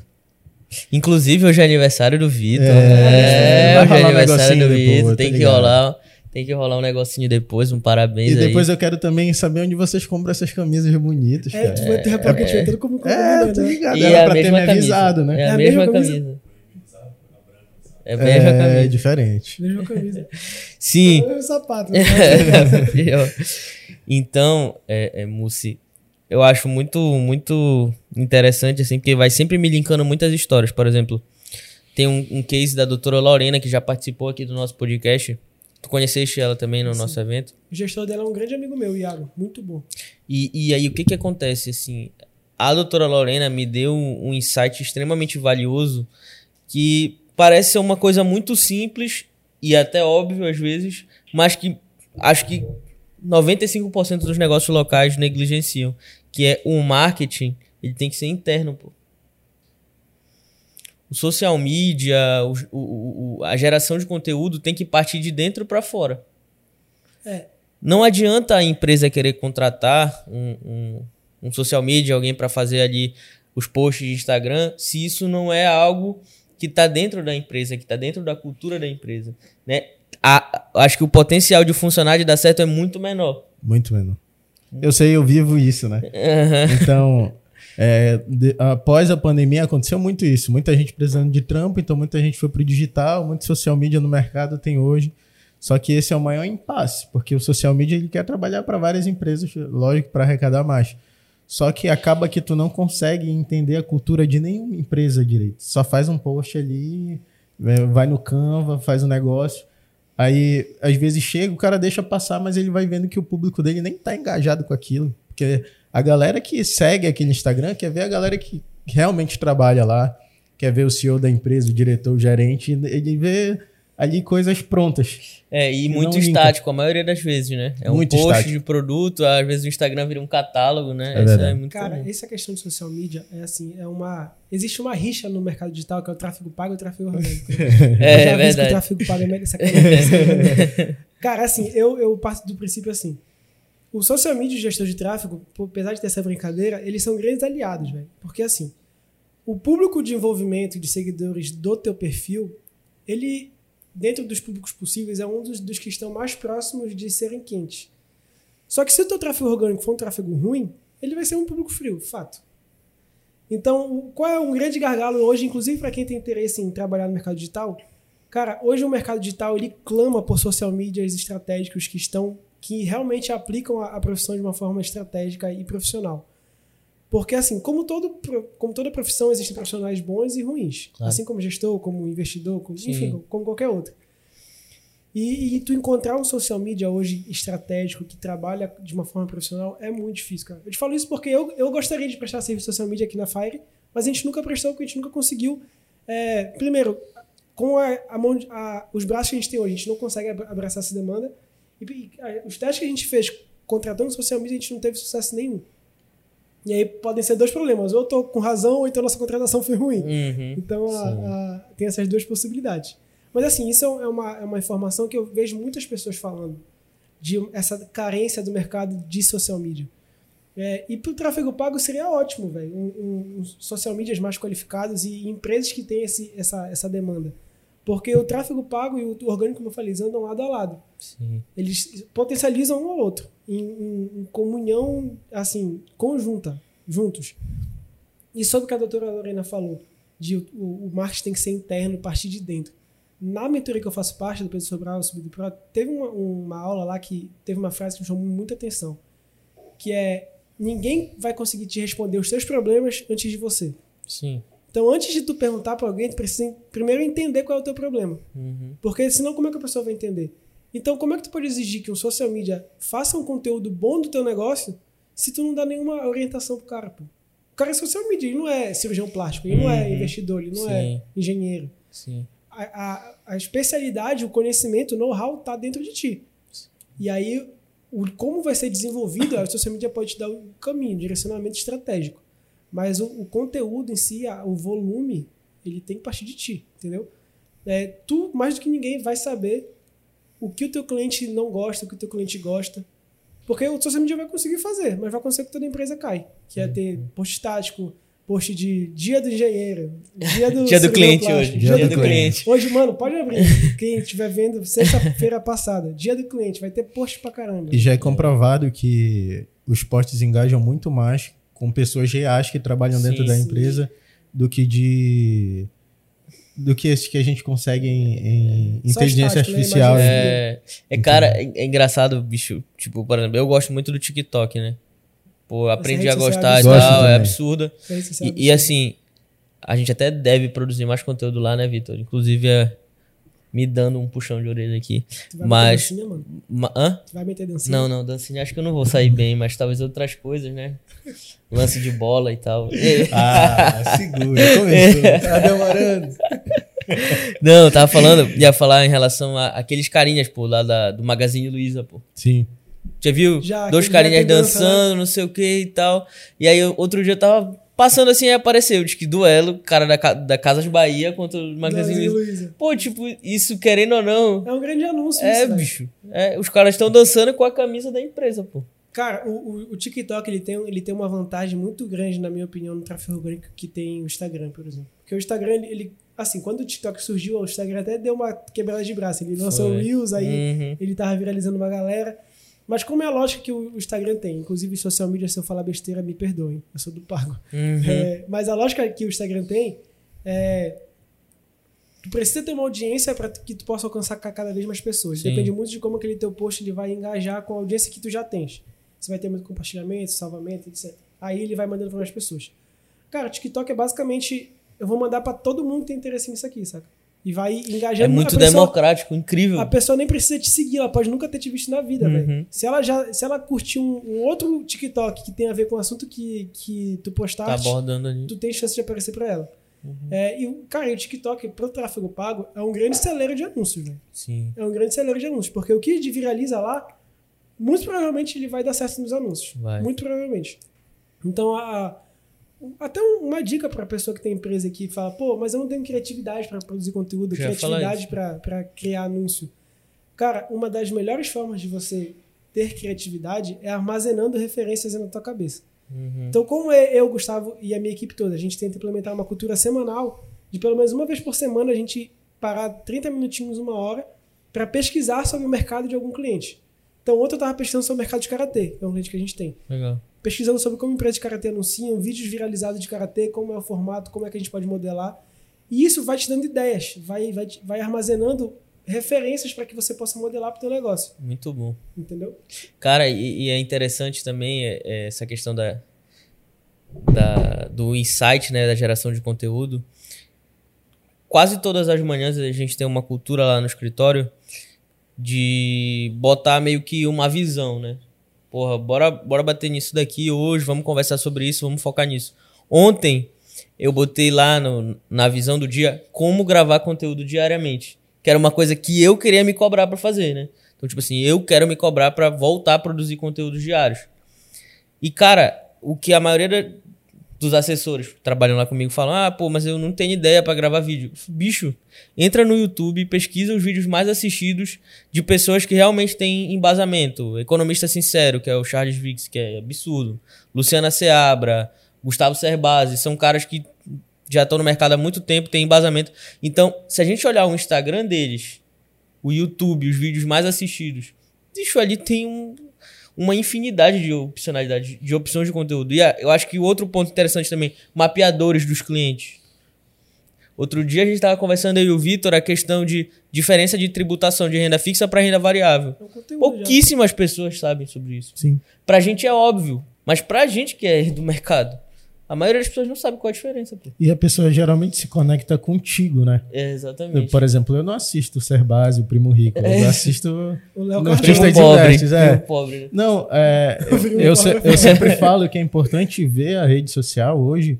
Inclusive, hoje é aniversário do Vitor. É, é hoje é aniversário do Vitor. Tem que rolar. Tem que rolar um negocinho depois, um parabéns E depois aí. eu quero também saber onde vocês compram essas camisas bonitas, é, cara. É, tu vai ter é, é, tudo como É, tô né? ligado. Era pra ter me avisado, né? É a, é a mesma, mesma camisa. camisa. É mesma é, camisa. É diferente. Mesma camisa. Sim. É o sapato. Né? então, é, é, Mussi, eu acho muito, muito interessante, assim, porque vai sempre me linkando muitas histórias. Por exemplo, tem um, um case da doutora Lorena, que já participou aqui do nosso podcast. Tu conheceste ela também no Sim. nosso evento? O gestor dela é um grande amigo meu, Iago. Muito bom. E, e aí, o que que acontece, assim? A doutora Lorena me deu um, um insight extremamente valioso que parece ser uma coisa muito simples e até óbvio às vezes, mas que acho que 95% dos negócios locais negligenciam, que é o marketing, ele tem que ser interno, pô. o social media, o, o, o, a geração de conteúdo tem que partir de dentro para fora. É. Não adianta a empresa querer contratar um, um, um social media, alguém para fazer ali os posts de Instagram, se isso não é algo que está dentro da empresa, que está dentro da cultura da empresa. Né? A, acho que o potencial de funcionar de dar certo é muito menor. Muito menor. Eu sei, eu vivo isso, né? Uhum. Então, é, de, após a pandemia aconteceu muito isso. Muita gente precisando de trampo, então muita gente foi para o digital, muito social media no mercado tem hoje. Só que esse é o maior impasse, porque o social media ele quer trabalhar para várias empresas, lógico, para arrecadar mais. Só que acaba que tu não consegue entender a cultura de nenhuma empresa direito. Só faz um post ali, é, vai no Canva, faz um negócio. Aí, às vezes chega, o cara deixa passar, mas ele vai vendo que o público dele nem tá engajado com aquilo. Porque a galera que segue aquele Instagram quer ver a galera que realmente trabalha lá, quer ver o CEO da empresa, o diretor, o gerente, ele vê ali coisas prontas. É, e muito estático, a maioria das vezes, né? É muito um post estático. de produto, às vezes o Instagram vira um catálogo, né? É Essa é muito Cara, comum. essa questão de social media é assim, é uma. Existe uma rixa no mercado digital que é o tráfego pago e o tráfego orgânico. é, é verdade. o tráfego pago é sacanagem. Cara, assim, eu, eu parto do princípio assim. O social media e o gestor de tráfego, apesar de ter essa brincadeira, eles são grandes aliados, velho. Porque assim, o público de envolvimento de seguidores do teu perfil, ele dentro dos públicos possíveis, é um dos, dos que estão mais próximos de serem quentes. Só que se o teu tráfego orgânico for um tráfego ruim, ele vai ser um público frio, fato. Então, qual é um grande gargalo hoje, inclusive para quem tem interesse em trabalhar no mercado digital? Cara, hoje o mercado digital ele clama por social medias estratégicos que estão que realmente aplicam a, a profissão de uma forma estratégica e profissional. Porque, assim, como, todo, como toda profissão, existem profissionais bons e ruins. Claro. Assim como gestor, como investidor, como, enfim, como qualquer outro. E, e, tu encontrar um social media hoje estratégico que trabalha de uma forma profissional é muito difícil, cara. Eu te falo isso porque eu, eu gostaria de prestar serviço social media aqui na Fire, mas a gente nunca prestou porque a gente nunca conseguiu. É, primeiro, com a, a mão, a, os braços que a gente tem hoje, a gente não consegue abraçar essa demanda. E, e os testes que a gente fez contratando social media, a gente não teve sucesso nenhum. E aí podem ser dois problemas. Ou eu tô com razão, ou então nossa contratação foi ruim. Uhum, então a, a, tem essas duas possibilidades. Mas assim, isso é uma, é uma informação que eu vejo muitas pessoas falando. De essa carência do mercado de social media. É, e para o tráfego pago seria ótimo, velho. Um, um, social medias mais qualificados e empresas que têm esse, essa, essa demanda. Porque o tráfego pago e o orgânico, como eu falei, andam lado a lado. Sim. Eles potencializam um ao outro, em, em, em, comunhão, assim, conjunta, juntos. E sobre o que a doutora Lorena falou, de o, o marketing tem que ser interno, partir de dentro. Na mentoria que eu faço parte do Pedro Sobral, do Pro, teve uma, uma aula lá que teve uma frase que me chamou muita atenção, que é ninguém vai conseguir te responder os seus problemas antes de você. Sim. Então, antes de tu perguntar para alguém, tu precisa primeiro entender qual é o teu problema. Uhum. Porque senão, como é que a pessoa vai entender? Então, como é que tu pode exigir que um social media faça um conteúdo bom do teu negócio se tu não dá nenhuma orientação pro cara, pô? O cara é social media, ele não é cirurgião plástico, ele uhum. não é uhum. investidor, ele não é Sim. é engenheiro. Sim. A, a, a especialidade, o conhecimento, o know-how tá dentro de ti. Sim. E aí, o, como vai ser desenvolvido, a social media pode te dar um caminho, um direcionamento estratégico. Mas o, o conteúdo em si, a, o volume, ele tem que partir de ti, entendeu? É, tu, mais do que ninguém, vai saber o que o teu cliente não gosta, o que o teu cliente gosta. Porque o social media vai conseguir fazer, mas vai acontecer que toda empresa cai. Que é ter post estático, post de dia do engenheiro, dia do, dia do cliente hoje. Dia, dia do, do cliente. cliente. Hoje, mano, pode abrir. Quem estiver vendo, sexta-feira passada, dia do cliente, vai ter post pra caramba. E já é comprovado que os posts engajam muito mais com pessoas reais que trabalham dentro sim, da empresa sim. do que de do que esse que a gente consegue em, em inteligência estático, né? artificial. Né? É, é cara, é, é, engraçado, bicho. Tipo, por exemplo, eu gosto muito do TikTok, né? Pô, aprendi a gostar e tal, é absurda. E, e, assim, a gente até deve produzir mais conteúdo lá, né, Vitor? Inclusive, é, me dando um puxão de orelha aqui. Tu vai mas. Meter dancinha, mano? Ma hã? Tu vai meter dancinha? Não, não, dancinha acho que eu não vou sair bem, mas talvez outras coisas, né? Lance de bola e tal. ah, segura, começou. Tá demorando. Não, eu tava falando, ia falar em relação a aqueles carinhas, pô, lá da, do Magazine Luiza, pô. Sim. Já viu? Já, Dois carinhas dançando, dança, não sei o que e tal. E aí, outro dia eu tava Passando assim, apareceu, diz que duelo, cara da, da Casas Bahia contra o Magazine Luiza. Pô, tipo, isso querendo ou não, É um grande anúncio é, isso, velho. bicho. É, os caras estão dançando com a camisa da empresa, pô. Cara, o, o, TikTok ele tem, ele tem uma vantagem muito grande, na minha opinião, no tráfego orgânico que tem o Instagram, por exemplo. Porque o Instagram, ele, assim, quando o TikTok surgiu, o Instagram até deu uma quebrada de braço. Ele lançou o. Reels, aí Uhum. ele tava viralizando uma galera. Mas como é a lógica que o Instagram tem, inclusive social media, se eu falar besteira, me perdoem, eu sou do pago. Uhum. É, mas a lógica que o Instagram tem é. Tu precisa ter uma audiência para que tu possa alcançar ca- cada vez mais pessoas. Sim. Depende muito de como aquele teu post ele vai engajar com a audiência que tu já tens. Você vai ter muito compartilhamento, salvamento, etc. Aí ele vai mandando para mais pessoas. Cara, TikTok é basicamente. Eu vou mandar para todo mundo que tem interesse nisso aqui, saca? E vai engajando É muito pessoa, democrático, incrível. a pessoa nem precisa te seguir, ela pode nunca ter te visto na vida, Uhum. velho. Se ela já, se ela curtir um, um outro TikTok que tem a ver com o assunto que, que tu Tá postaste, abordando ali. tu tem chance de aparecer pra ela. Uhum. É, e, cara, o TikTok, pro tráfego pago, é um grande celeiro de anúncios, velho. Sim. É um grande celeiro de anúncios. Porque o que viraliza lá, muito provavelmente ele vai dar certo nos anúncios. Vai. Muito provavelmente. Então, a, até um- uma dica pra pessoa que tem empresa que fala, pô, mas eu não tenho criatividade pra produzir conteúdo, Já criatividade pra criar anúncio. Cara, uma das melhores formas de você ter criatividade é armazenando referências na tua cabeça. Uhum. Então, como é eu, Gustavo e a minha equipe toda, a gente tenta implementar uma cultura semanal de pelo menos uma vez por semana a gente parar 30 minutinhos, uma hora, para pesquisar sobre o mercado de algum cliente. Então, ontem eu estava pesquisando sobre o mercado de karatê, que é um cliente que a gente tem. Legal. Pesquisando sobre como empresas de karatê anunciam, vídeos viralizados de karatê, como é o formato, como é que a gente pode modelar. E isso vai te dando ideias, vai, vai, vai armazenando referências para que você possa modelar para o teu negócio, Muito bom. entendeu? Cara, e, e é interessante também é, é, essa questão da, da- do insight, né, da geração de conteúdo. Quase todas as manhãs a gente tem uma cultura lá no escritório de botar meio que uma visão, né? Porra, bora, bora bater nisso daqui hoje, vamos conversar sobre isso, vamos focar nisso. Ontem eu botei lá no- na visão do dia como gravar conteúdo diariamente, que era uma coisa que eu queria me cobrar pra fazer, né? Então, tipo assim, eu quero me cobrar pra voltar a produzir conteúdos diários. E, cara, o que a maioria dos assessores que trabalham lá comigo falam: ah, pô, mas eu não tenho ideia pra gravar vídeo. Bicho, entra no YouTube, pesquisa os vídeos mais assistidos de pessoas que realmente têm embasamento. Economista Sincero, que é o Charles Vix, que é absurdo. Luciana Seabra, Gustavo Cerbasi, são caras que já estão no mercado há muito tempo, têm embasamento. Então, se a gente olhar o Instagram deles, o YouTube, os vídeos mais assistidos, bicho, ali tem um, uma infinidade de opcionalidades, de opções de conteúdo. E ah, eu acho que o outro ponto interessante também, mapeadores dos clientes. Outro dia a gente estava conversando aí e o Vitor a questão de diferença de tributação de renda fixa para renda variável. É conteúdo já. Pouquíssimas pessoas sabem sobre isso. Sim. Pra gente é óbvio, mas pra gente que é do mercado, a maioria das pessoas não sabe qual é a diferença. Pô. E a pessoa geralmente se conecta contigo, né? É, Eu, exatamente. por exemplo, eu não assisto o Serbase, o Primo Rico. É. Eu assisto. O Léo. Artista de pobre, testes, é. primo pobre, né? Não, é, Primo eu, se- eu sempre falo que é importante ver a rede social hoje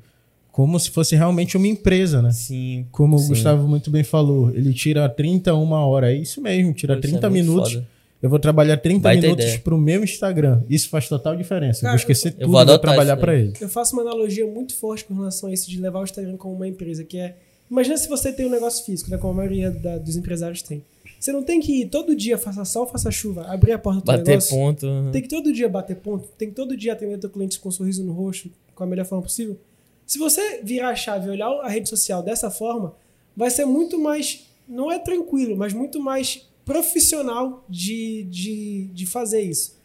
como se fosse realmente uma empresa, né? Sim. Como o sim. Gustavo muito bem falou, ele tira 30 uma hora. É isso mesmo, tira isso 30 é minutos. foda. Eu vou trabalhar 30 Baita minutos pro meu Instagram. Isso faz total diferença. eu Cara, vou esquecer eu tudo vou e adotar trabalhar para ele. Eu faço uma analogia muito forte com relação a isso de levar o Instagram como uma empresa, que é. Imagina se você tem um negócio físico, né? Como a maioria da- dos empresários tem. Você não tem que ir todo dia, faça sol, faça chuva, abrir a porta do Bater negócio. ponto. Tem que todo dia bater ponto, tem que todo dia atender teu cliente com um sorriso no rosto, com a melhor forma possível. Se você virar a chave e olhar a rede social dessa forma, vai ser muito mais, não é tranquilo, mas muito mais profissional de, de, de fazer isso.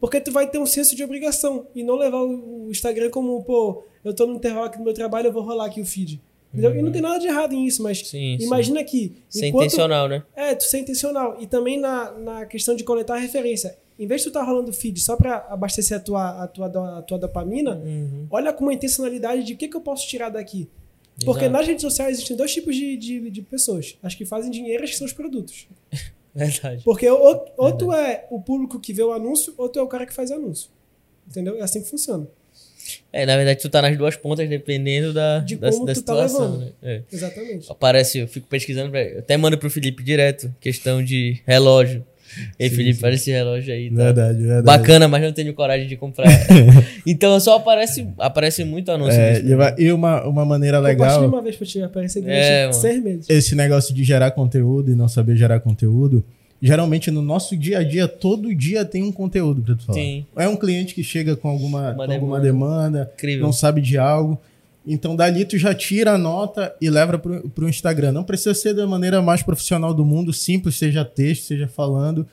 Porque tu vai ter um senso de obrigação e não levar o Instagram como, pô, eu tô no intervalo aqui do meu trabalho, eu vou rolar aqui o feed. Entendeu? E não tem nada de errado nisso, mas. Sim, sim. imagina que Ser enquanto- intencional, né? é, tu ser intencional. E também na, na questão de coletar referência. Em vez de tu estar rolando feed só para abastecer a tua, a, tua, a tua dopamina, Uhum. olha com uma intencionalidade de o que, que eu posso tirar daqui. Porque Exato. nas redes sociais existem dois tipos de, de, de pessoas. As que fazem dinheiro e as que são os produtos. Verdade. Porque ou, ou tu é o público que vê o anúncio, ou tu é o cara que faz anúncio. Entendeu? É assim que funciona. É, na verdade, tu tá nas duas pontas dependendo da, De da, da tá situação, levando. né? É. Exatamente. Aparece, eu fico pesquisando, até mando pro Felipe direto, questão de relógio. Ei, Sim, Felipe, sim. olha esse relógio aí. Tá? Verdade, verdade. Bacana, mas não tenho coragem de comprar. então só aparece, aparece muito anúncio É, disso. e uma, uma maneira legal, uma vez pra te aparecer durante É, seis meses. esse negócio de gerar conteúdo e não saber gerar conteúdo, geralmente no nosso dia a dia, todo dia tem um conteúdo pra tu falar. Sim. É um cliente que chega com alguma, Uma com alguma demanda, Incrível. não sabe de algo. Então, dali tu já tira a nota e leva pro, pro Instagram. Não precisa ser da maneira mais profissional do mundo, simples, seja texto, seja falando.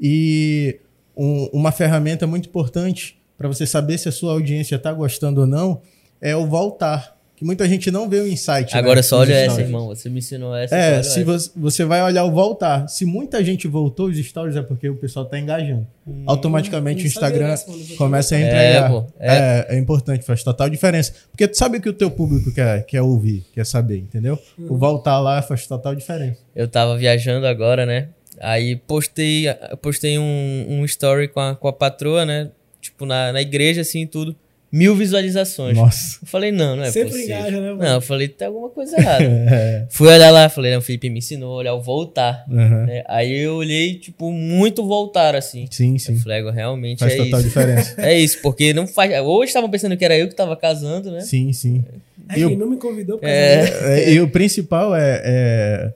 E um- uma ferramenta muito importante para você saber se a sua audiência está gostando ou não é o voltar. Que muita gente não vê o insight. Agora né, só olha essa, stories. irmão. Você me ensinou essa. É, se essa. você, vai olhar o voltar. Se muita gente voltou os stories é porque o pessoal tá engajando. Automaticamente o Instagram. Vou começa a É, entregar. pô, é. É, importante, faz total diferença. Porque tu sabe o que o teu público quer, quer ouvir, quer saber, entendeu? O voltar lá faz total diferença. Eu tava viajando agora, né? Aí postei, postei um, um story com a, com a patroa, né? Tipo, na, na igreja, assim, tudo. Mil visualizações. Nossa. Eu falei, não, não é Sempre possível. engaja, né, mano? Não, eu falei, tem alguma coisa errada. É. Fui olhar lá, falei, não, o Felipe me ensinou a olhar o voltar. Aham. né? Aí eu olhei, tipo, muito voltar, assim. Sim, Eu sim. falei, "Agora, realmente Faz é total isso. diferença. É isso, porque não faz. Hoje estavam pensando que era eu que tava casando, né? Sim, sim. É, não me convidou pra É. É, e o principal é, é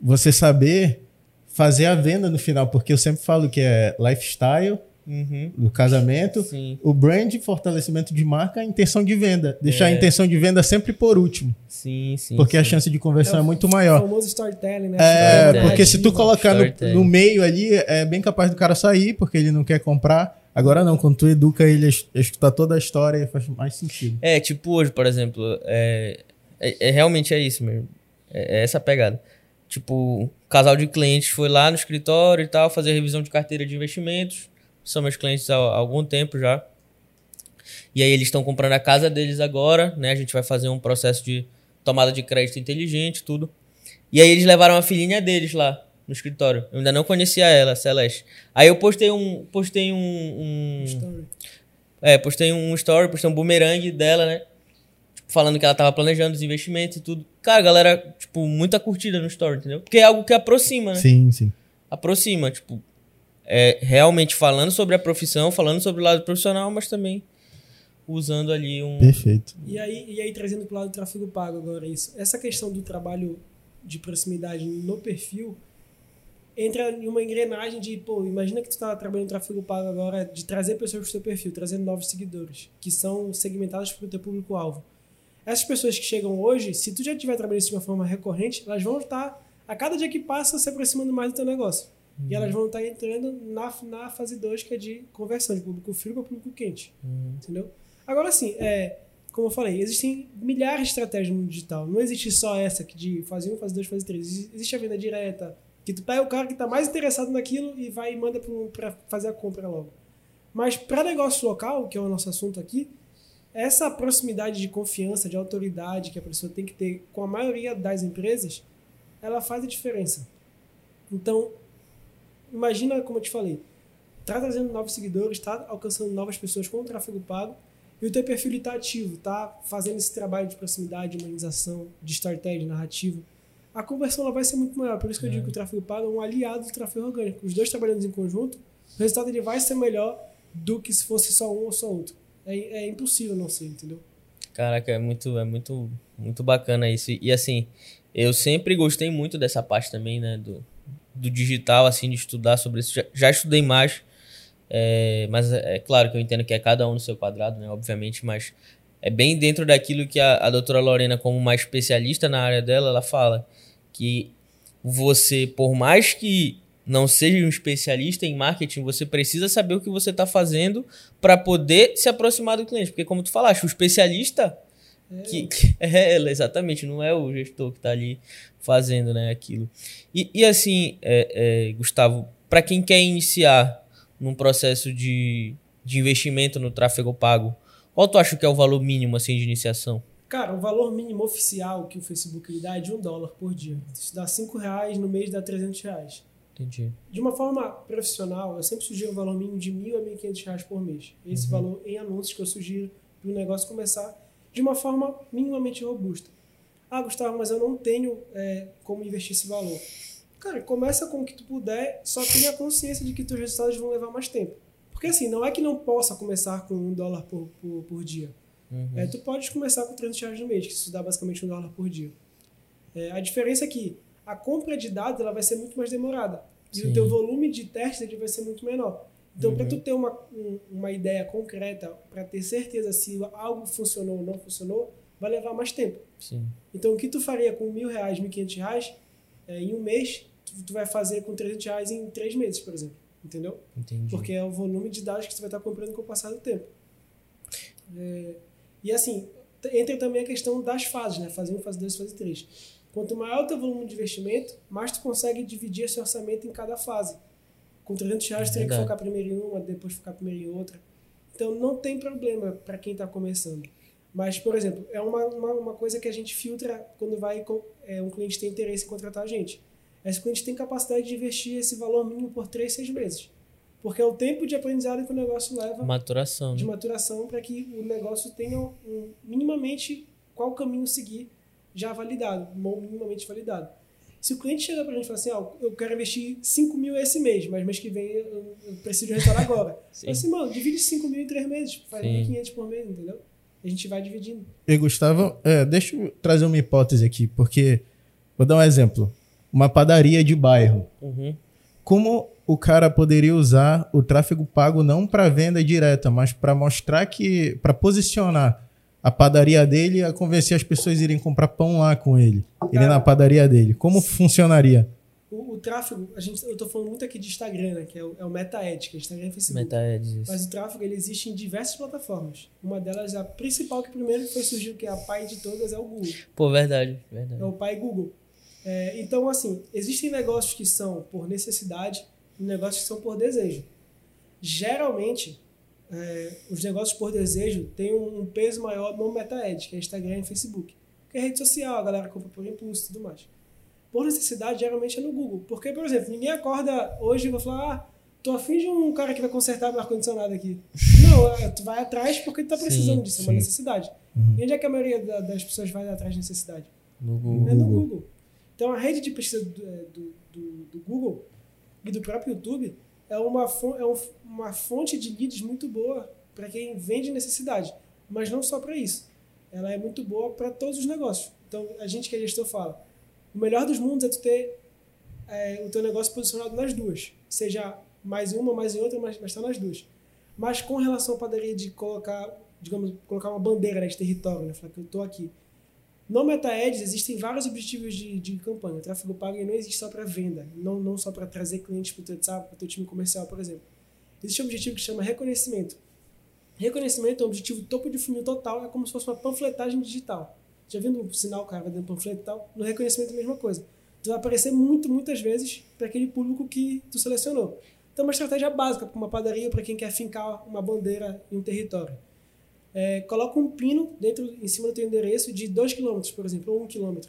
você saber fazer a venda no final, porque eu sempre falo que é lifestyle Uhum. do casamento, Sim, o brand, fortalecimento de marca, a intenção de venda. Deixar a É. intenção de venda sempre por último, sim, sim. porque a sim. chance de conversão é, o muito O maior. famoso storytelling, né? É, Storytelling. porque se tu colocar no, no meio ali, é bem capaz do cara sair, porque ele não quer comprar. Agora não, quando tu educa ele a es- a escutar toda a história, faz mais sentido. É, tipo hoje, por exemplo, é, é, é- realmente é isso mesmo. É, é essa a pegada. Tipo, um casal de clientes foi lá no escritório e tal, fazer revisão de carteira de investimentos. São meus clientes há, há algum tempo já. E aí eles estão comprando a casa deles agora, né? A gente vai fazer um processo de tomada de crédito inteligente, tudo. E aí eles levaram a filhinha deles lá no escritório. Eu ainda não conhecia ela, Celeste. Aí eu postei um, postei um, um, Story. é, postei um story, postei um boomerang dela, né? Tipo, falando que ela tava planejando os investimentos e tudo. Cara, galera, tipo, muita curtida no story, entendeu? Porque é algo que aproxima, né? Sim, sim. Aproxima, tipo, é realmente falando sobre a profissão, falando sobre o lado profissional, mas também usando ali um. Perfeito. E aí, e aí trazendo pro lado do tráfego pago agora isso. Essa questão do trabalho de proximidade no perfil entra em uma engrenagem de, pô, imagina que tu tá trabalhando em tráfego pago agora de trazer pessoas pro teu perfil, trazendo novos seguidores, que são segmentados pro teu público-alvo. Essas pessoas que chegam hoje, se tu já estiver trabalhando isso de uma forma recorrente, elas vão estar, a cada dia que passa, se aproximando mais do teu negócio. E elas vão estar entrando na, na fase 2, que é de conversão de público frio para público quente. Entendeu? Agora, assim, é, como eu falei, existem milhares de estratégias no mundo digital. Não existe só essa que de fase 1, fase 2, fase 3. Exi- Existe a venda direta, que tu pega o cara que está mais interessado naquilo e vai e manda para fazer a compra logo. Mas para negócio local, que é o nosso assunto aqui, essa proximidade de confiança, de autoridade que a pessoa tem que ter com a maioria das empresas, ela faz a diferença. Então, imagina, como eu te falei, tá trazendo novos seguidores, tá alcançando novas pessoas com o tráfego pago, e o teu perfil está ativo, tá fazendo esse trabalho de proximidade, de humanização, de storytelling, narrativo. A conversão ela vai ser muito maior. Por isso que eu digo que o tráfego pago é um aliado do tráfego orgânico. Os dois trabalhando em conjunto, o resultado ele vai ser melhor do que se fosse só um ou só outro. É, é impossível não ser, entendeu? Caraca, é muito, é muito, muito bacana isso. E assim, eu sempre gostei muito dessa parte também, né? Do, do digital, assim, de estudar sobre isso. Já, já estudei mais. é, mas é, é claro que eu entendo que é cada um no seu quadrado, né? Obviamente, mas é bem dentro daquilo que a, a doutora Lorena, como uma especialista na área dela, ela fala. Que você, por mais que não seja um especialista em marketing, você precisa saber o que você está fazendo para poder se aproximar do cliente. Porque, como tu falaste, o especialista. Que, que- é, exatamente, não é o gestor que está ali fazendo né, aquilo. E, e assim, é, é, Gustavo, para quem quer iniciar num processo de, de investimento no tráfego pago, qual tu acha que é o valor mínimo assim, de iniciação? Cara, o valor mínimo oficial que o Facebook lhe dá é de um dólar por dia. Isso dá 5 reais, no mês dá 300 reais. Entendi. De uma forma profissional, eu sempre sugiro um valor mínimo de mil a mil e quinhentos reais por mês. Esse valor em anúncios que eu sugiro para o negócio começar de uma forma minimamente robusta. Ah, Gustavo, mas eu não tenho é, como investir esse valor. Cara, começa com o que tu puder, só tenha consciência de que teus resultados vão levar mais tempo. Porque assim, não é que não possa começar com um dólar por, por, por dia. Uhum. É, tu pode começar com 300 reais no mês, que isso dá basicamente um dólar por dia. É, a diferença é que a compra de dados ela vai ser muito mais demorada. E Sim. o teu volume de testes ele vai ser muito menor. Então, Uhum. para tu ter uma, um- uma ideia concreta, para ter certeza se algo funcionou ou não funcionou, vai levar mais tempo. Sim. Então, o que tu faria com mil reais, mil quinhentos reais, é, em um mês, tu, tu vai fazer com 300 reais em três meses, por exemplo. Entendeu? Entendi. Porque é o volume de dados que você vai estar comprando com o passar do tempo. É, e assim, entra também a questão das fases, né? Fase 1, fase 2, fase 3. Quanto maior o teu volume de investimento, mais tu consegue dividir esse orçamento em cada fase. Com 300 reais, teria que focar primeiro em uma, depois focar primeiro em outra. Então, não tem problema para quem está começando. Mas, por exemplo, é uma, uma, uma coisa que a gente filtra quando vai com- é, um cliente tem interesse em contratar a gente. Esse cliente tem capacidade de investir esse valor mínimo por 3, 6 meses. Porque é o tempo de aprendizado que o negócio leva Maturação. de Né? maturação para que o negócio tenha um, minimamente qual caminho seguir já validado, ou minimamente validado. Se o cliente chega para a gente e fala assim, ó, eu quero investir 5 mil esse mês, mas mês que vem eu, eu preciso de um resultado agora. Sim. Eu assim, mano, divide 5 mil em 3 meses, faz Sim. 1.500 por mês, entendeu? A gente vai dividindo. E Gustavo, é, deixa eu trazer uma hipótese aqui, porque vou dar um exemplo. Uma padaria de bairro. Uhum. Como o cara poderia usar o tráfego pago não para venda direta, mas para mostrar que, para posicionar a padaria dele a convencer as pessoas a irem comprar pão lá com ele, ele na padaria dele. Como funcionaria? O, o tráfego, a gente, eu tô falando muito aqui de Instagram, né, que é o, é o que é Instagram e Facebook. Mas o tráfego ele existe em diversas plataformas. Uma delas, a principal que primeiro foi surgiu, que é a pai de todas, é o Google. Pô, verdade, verdade. É o pai Google. É, então, assim, existem negócios que são por necessidade e negócios que são por desejo. Geralmente, é, os negócios por desejo têm um, peso maior no Meta-Ad, que é Instagram e Facebook. Que é rede social, a galera compra por impulso e tudo mais. Por necessidade, geralmente é no Google. Porque, por exemplo, ninguém acorda hoje e vai falar, ah, tô afim de um cara que vai consertar meu ar-condicionado aqui. Não, é, tu vai atrás porque tu tá precisando Sim, disso, é sim. uma necessidade. E onde é que a maioria da- das pessoas vai atrás de necessidade? No Google. É no Google. Google. Então a rede de pesquisa do, é, do, do- do Google e do próprio YouTube é uma, é um- uma fonte de leads muito boa para quem vende necessidade. Mas não só para isso. Ela é muito boa para todos os negócios. Então a gente que é gestor fala: o melhor dos mundos é tu ter é, o teu negócio posicionado nas duas. Seja mais em uma, mais em outra, mas está nas duas. Mas com relação à padaria de colocar, digamos, colocar uma bandeira né, de território, né? Falar que eu estou aqui. No Meta Ads existem vários objetivos de, de campanha. O tráfego pago não existe só para venda, não, não só para trazer clientes para o teu, sabe, pro teu time comercial, por exemplo. Existe um objetivo que chama reconhecimento. Reconhecimento é um objetivo topo de funil total, é como se fosse uma panfletagem digital. Já viu no sinal, o cara vai dando panfleto e tal? No reconhecimento é a mesma coisa. Tu vai aparecer muito, muitas vezes para aquele público que tu selecionou. Então, é uma estratégia básica para uma padaria, para quem quer fincar uma bandeira em um território. É, coloca um pino dentro, em cima do teu endereço de 2 km, por exemplo, ou 1 um km.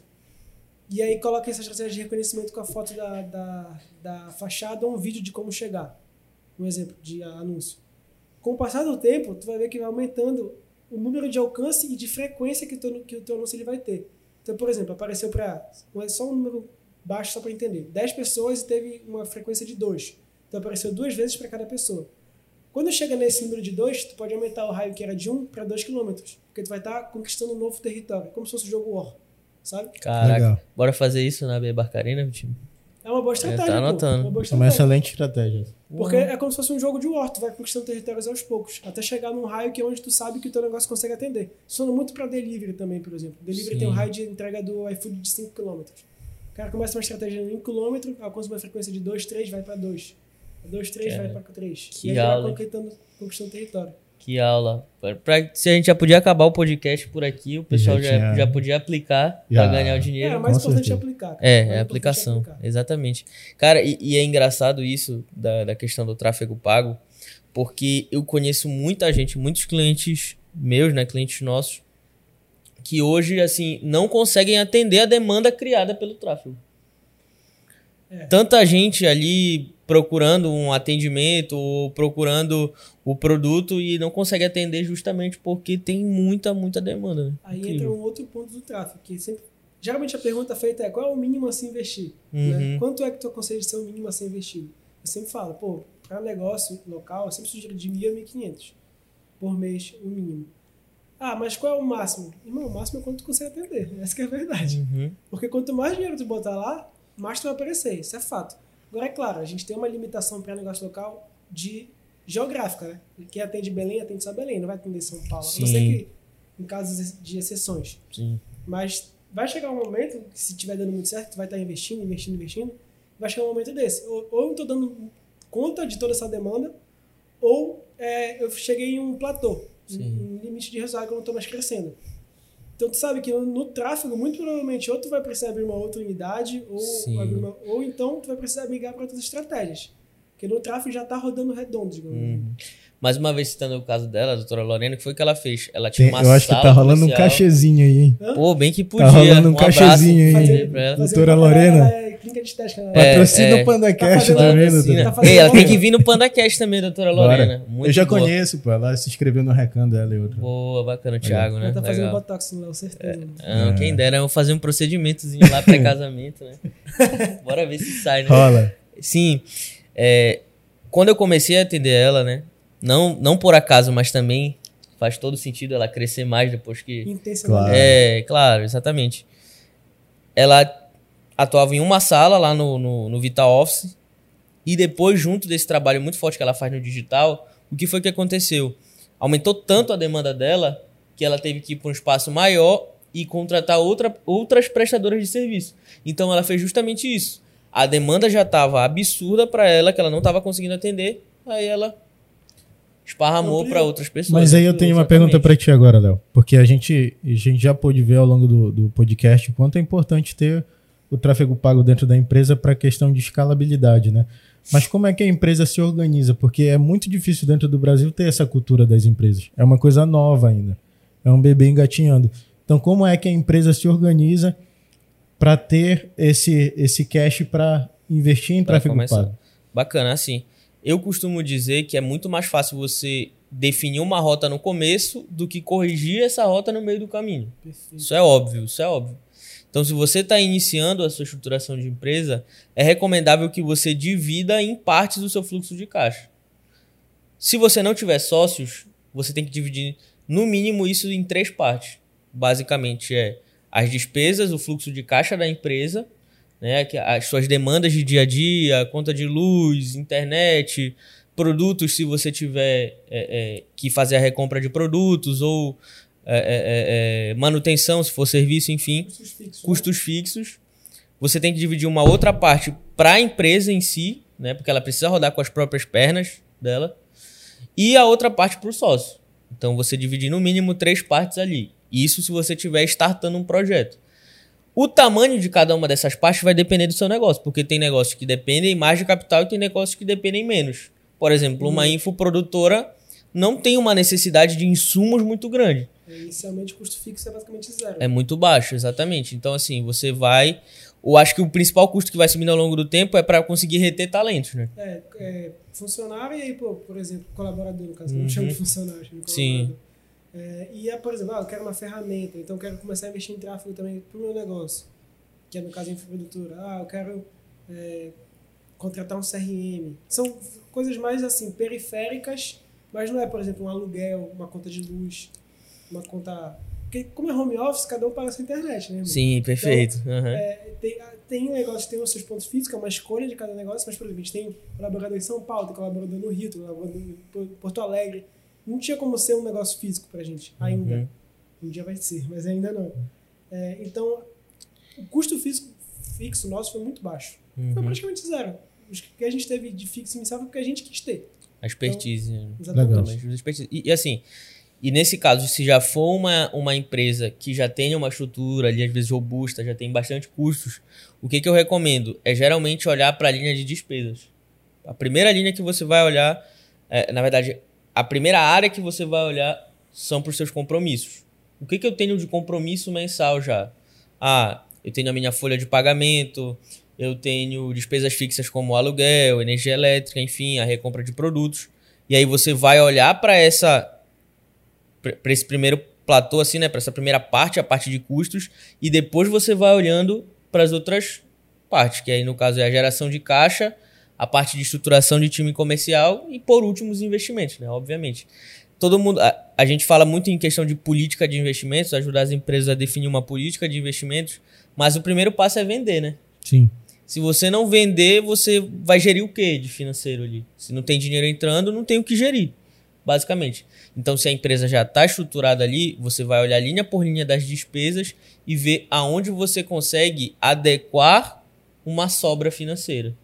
E aí coloca essa estratégia de reconhecimento com a foto da, da, da fachada ou um vídeo de como chegar. Um exemplo de anúncio. Com o passar do tempo, tu vai ver que vai aumentando o número de alcance e de frequência que, o teu, que o teu anúncio ele vai ter. Então, por exemplo, apareceu para só um número baixo só para entender. 10 pessoas e teve uma frequência de 2. Então apareceu duas vezes para cada pessoa. Quando chega nesse número de 2, tu pode aumentar o raio que era de 1 um para 2 km, porque tu vai estar conquistando um novo território, como se fosse o jogo War, sabe? Caraca. Legal. Bora fazer isso na Barcarena, time? É uma boa estratégia. tá pô. anotando. É uma boa É uma estratégia. excelente estratégia. Porque é como se fosse um jogo de War, tu vai conquistando territórios aos poucos, até chegar num raio que é onde tu sabe que o teu negócio consegue atender. Funciona muito para delivery também, por exemplo. Delivery Sim. tem um raio de entrega do iFood de 5 km. O cara começa uma estratégia em 1 km, alcança uma frequência de 2, 3, vai para 2. 2, 3, Cara, vai para 3. que e aula, conquistando, conquistando território. Que aula. Pra- pra- se a gente já podia acabar o podcast por aqui, o pessoal Já já, tinha- já podia aplicar Já. pra ganhar o É, dinheiro. o mais importante é aplicar. cara. É, é importante aplicação. aplicar. Exatamente. Cara, e, e é engraçado isso da, da questão do tráfego pago, porque eu conheço muita gente, muitos clientes meus, né, clientes nossos, que hoje, assim, não conseguem atender a demanda criada pelo tráfego. É. Tanta gente ali procurando um atendimento ou procurando o produto e não consegue atender justamente porque tem muita, muita demanda. Né? Aí Incrível. entra um outro ponto do tráfego, que sempre, geralmente a pergunta feita é qual é o mínimo a se investir? Uhum. Né? Quanto é que tu aconselha de ser o mínimo a ser investido? Eu sempre falo, pô, para negócio local, eu sempre sugiro de 1.000 a 1.500 por mês, o mínimo. Ah, mas qual é o máximo? Irmão, o máximo é quanto tu consegue atender. Essa que é a verdade. Uhum. Porque quanto mais dinheiro tu botar lá, mais tu vai aparecer. Isso é fato. Agora, é claro, a gente tem uma limitação para negócio local de geográfica, né? Quem atende Belém, atende só Belém, não vai atender São Paulo. A não ser Sim. que em casos de exceções. Sim. Mas vai chegar um momento, que se estiver dando muito certo, tu vai estar investindo, investindo, investindo, vai chegar um momento desse. Ou, ou eu estou dando conta de toda essa demanda, ou é, eu cheguei em um platô, um, Sim. um limite de resultado que eu não estou mais crescendo. Então tu sabe que no, no tráfego, muito provavelmente, ou tu vai precisar abrir uma outra unidade, ou, uma- ou então tu vai precisar migrar para outras estratégias. Porque no tráfego já está rodando redondo, digamos. Uhum. Mais uma vez citando o caso dela, a doutora Lorena, o que foi que ela fez? Ela tinha Tem- uma eu acho que tá rolando um comercial. cachezinho aí, hein? Pô, bem que podia. rolando um abraço cachezinho aí. fazer Doutora um Lorena. Ela clínica de estética. né? É, Patrocina é. o PandaCast, Tá fazendo vendo? Patrocina. Tá fazendo Ei, ela tem bom. que vir no PandaCast também, doutora Lorena. Eu já boa. conheço, pô. Ela se inscreveu no Recan dela e outra. Boa, bacana, Thiago, né? Ela tá fazendo Legal. botox no Léo, certeza. né? Ah, É. Quem dera eu fazer um procedimentozinho lá pré-casamento, né? Bora ver se sai, né? Rola. Sim. é, quando eu comecei a atender ela, né? Não, não por acaso, mas também faz todo sentido ela crescer mais depois que. Intencionalmente. Claro. É, claro, exatamente. Ela atuava em uma sala lá no, no, no Vital Office. E depois, junto desse trabalho muito forte que ela faz no digital, o que foi que aconteceu? Aumentou tanto a demanda dela que ela teve que ir para um espaço maior e contratar outra, outras prestadoras de serviço. Então ela fez justamente isso. A demanda já estava absurda para ela, que ela não estava conseguindo atender. Aí ela esparramou para outras pessoas. Mas aí eu tenho uma pergunta pra ti agora, Léo. Porque a gente, a gente já pôde ver ao longo do, do podcast o quanto é importante ter o tráfego pago dentro da empresa para a questão de escalabilidade, né? Mas como é que a empresa se organiza? Porque é muito difícil dentro do Brasil ter essa cultura das empresas. É uma coisa nova ainda. É um bebê engatinhando. Então, como é que a empresa se organiza para ter esse, esse cash para investir em Pra tráfego começar. pago? Bacana, assim. Eu costumo dizer que é muito mais fácil você definir uma rota no começo do que corrigir essa rota no meio do caminho. Perfeito. Isso é óbvio, isso é óbvio. Então, se você está iniciando a sua estruturação de empresa, é recomendável que você divida em partes o seu fluxo de caixa. Se você não tiver sócios, você tem que dividir no mínimo isso em três partes. Basicamente é as despesas, o fluxo de caixa da empresa, né, as suas demandas de dia a dia, conta de luz, internet, produtos, se você tiver é, é, que fazer a recompra de produtos ou é, é, é, é, manutenção, se for serviço, enfim, Custos fixos. né? custos fixos. Você tem que dividir uma outra parte para a empresa em si, né, porque ela precisa rodar com as próprias pernas dela, e a outra parte para o sócio. Então você divide no mínimo três partes ali. Isso se você estiver startando um projeto. O tamanho de cada uma dessas partes vai depender do seu negócio, porque tem negócios que dependem mais de capital e tem negócios que dependem menos. Por exemplo, uma infoprodutora não tem uma necessidade de insumos muito grande. É, Inicialmente o custo fixo é basicamente zero. É muito baixo, exatamente. Então, assim, você vai. Eu acho que o principal custo que vai subindo ao longo do tempo é para conseguir reter talentos, né? É, é, funcionário e aí, pô, por exemplo, colaborador, no caso, Uhum. não chamo de funcionário, chamo de Sim. colaborador. É, e é, por exemplo, ah, eu quero uma ferramenta, então eu quero começar a investir em tráfego também pro meu negócio, que é no caso a infoprodutora. Ah, eu quero é, contratar um CRM. São coisas mais assim, periféricas, mas não é, por exemplo, um aluguel, uma conta de luz, uma conta. Porque como é home office, cada um paga sua internet, né? irmão? Sim, perfeito. Aham. É, tem, tem negócio, tem os seus pontos físicos, é uma escolha de cada negócio, mas, por exemplo, a gente tem colaborador em São Paulo, tem colaborador no Rio, tem colaborador em Por- Porto Alegre. Não tinha como ser um negócio físico pra gente, ainda. Uhum. Um dia vai ser, mas ainda não. É, então, o custo físico fixo nosso foi muito baixo. Foi Uhum. praticamente zero. O que a gente teve de fixo inicial foi porque a gente quis ter. A expertise. né? Exatamente. Legal. Exatamente, expertise. E, e assim, e nesse caso, se já for uma, uma empresa que já tenha uma estrutura ali, às vezes robusta, já tem bastante custos, o que, que eu recomendo? É geralmente olhar para a linha de despesas. A primeira linha que você vai olhar, é, na verdade, a primeira área que você vai olhar são para os seus compromissos. O que, que eu tenho de compromisso mensal já? Ah, eu tenho a minha folha de pagamento, eu tenho despesas fixas como aluguel, energia elétrica, enfim, a recompra de produtos. E aí você vai olhar para essa para esse primeiro platô assim, né, para essa primeira parte, a parte de custos, e depois você vai olhando para as outras partes, que aí no caso é a geração de caixa, a parte de estruturação de time comercial e por último os investimentos, né, obviamente. Todo mundo, a, a gente fala muito em questão de política de investimentos, ajudar as empresas a definir uma política de investimentos, mas o primeiro passo é vender, né? Sim. Se você não vender, você vai gerir o que de financeiro ali? Se não tem dinheiro entrando, não tem o que gerir, basicamente. Então, se a empresa já está estruturada ali, você vai olhar linha por linha das despesas e ver aonde você consegue adequar uma sobra financeira.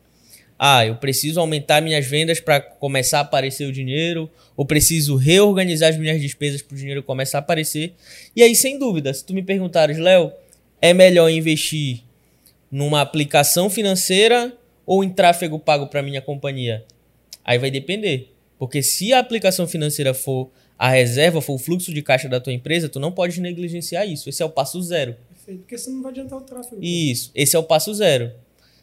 Ah, eu preciso aumentar minhas vendas para começar a aparecer o dinheiro, ou preciso reorganizar as minhas despesas para o dinheiro começar a aparecer. E aí, sem dúvida, se tu me perguntares, Léo, é melhor investir numa aplicação financeira ou em tráfego pago para minha companhia? Aí vai depender. Porque se a aplicação financeira for a reserva, for o fluxo de caixa da tua empresa, tu não pode negligenciar isso. Esse é o passo zero. Perfeito. Porque senão não vai adiantar o tráfego. Isso, esse é o passo zero.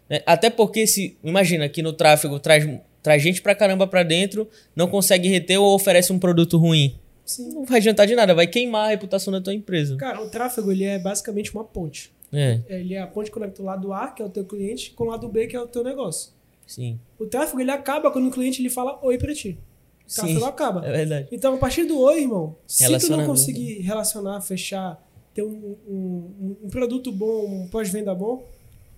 Né? Até porque se, imagina que no tráfego traz, traz gente pra caramba pra dentro, não consegue reter ou oferece um produto ruim. Sim. Não vai adiantar de nada, vai queimar a reputação da tua empresa. Cara, o tráfego ele é basicamente uma ponte. É, Ele é a ponte que conecta o lado A, que é o teu cliente, com o lado B, que é o teu negócio. Sim. O tráfego ele acaba quando o cliente ele fala oi pra ti. O Sim. tráfego acaba. É verdade. Então, a partir do oi, irmão, se tu não conseguir relacionar, fechar, ter um, um- um produto bom, um pós-venda bom,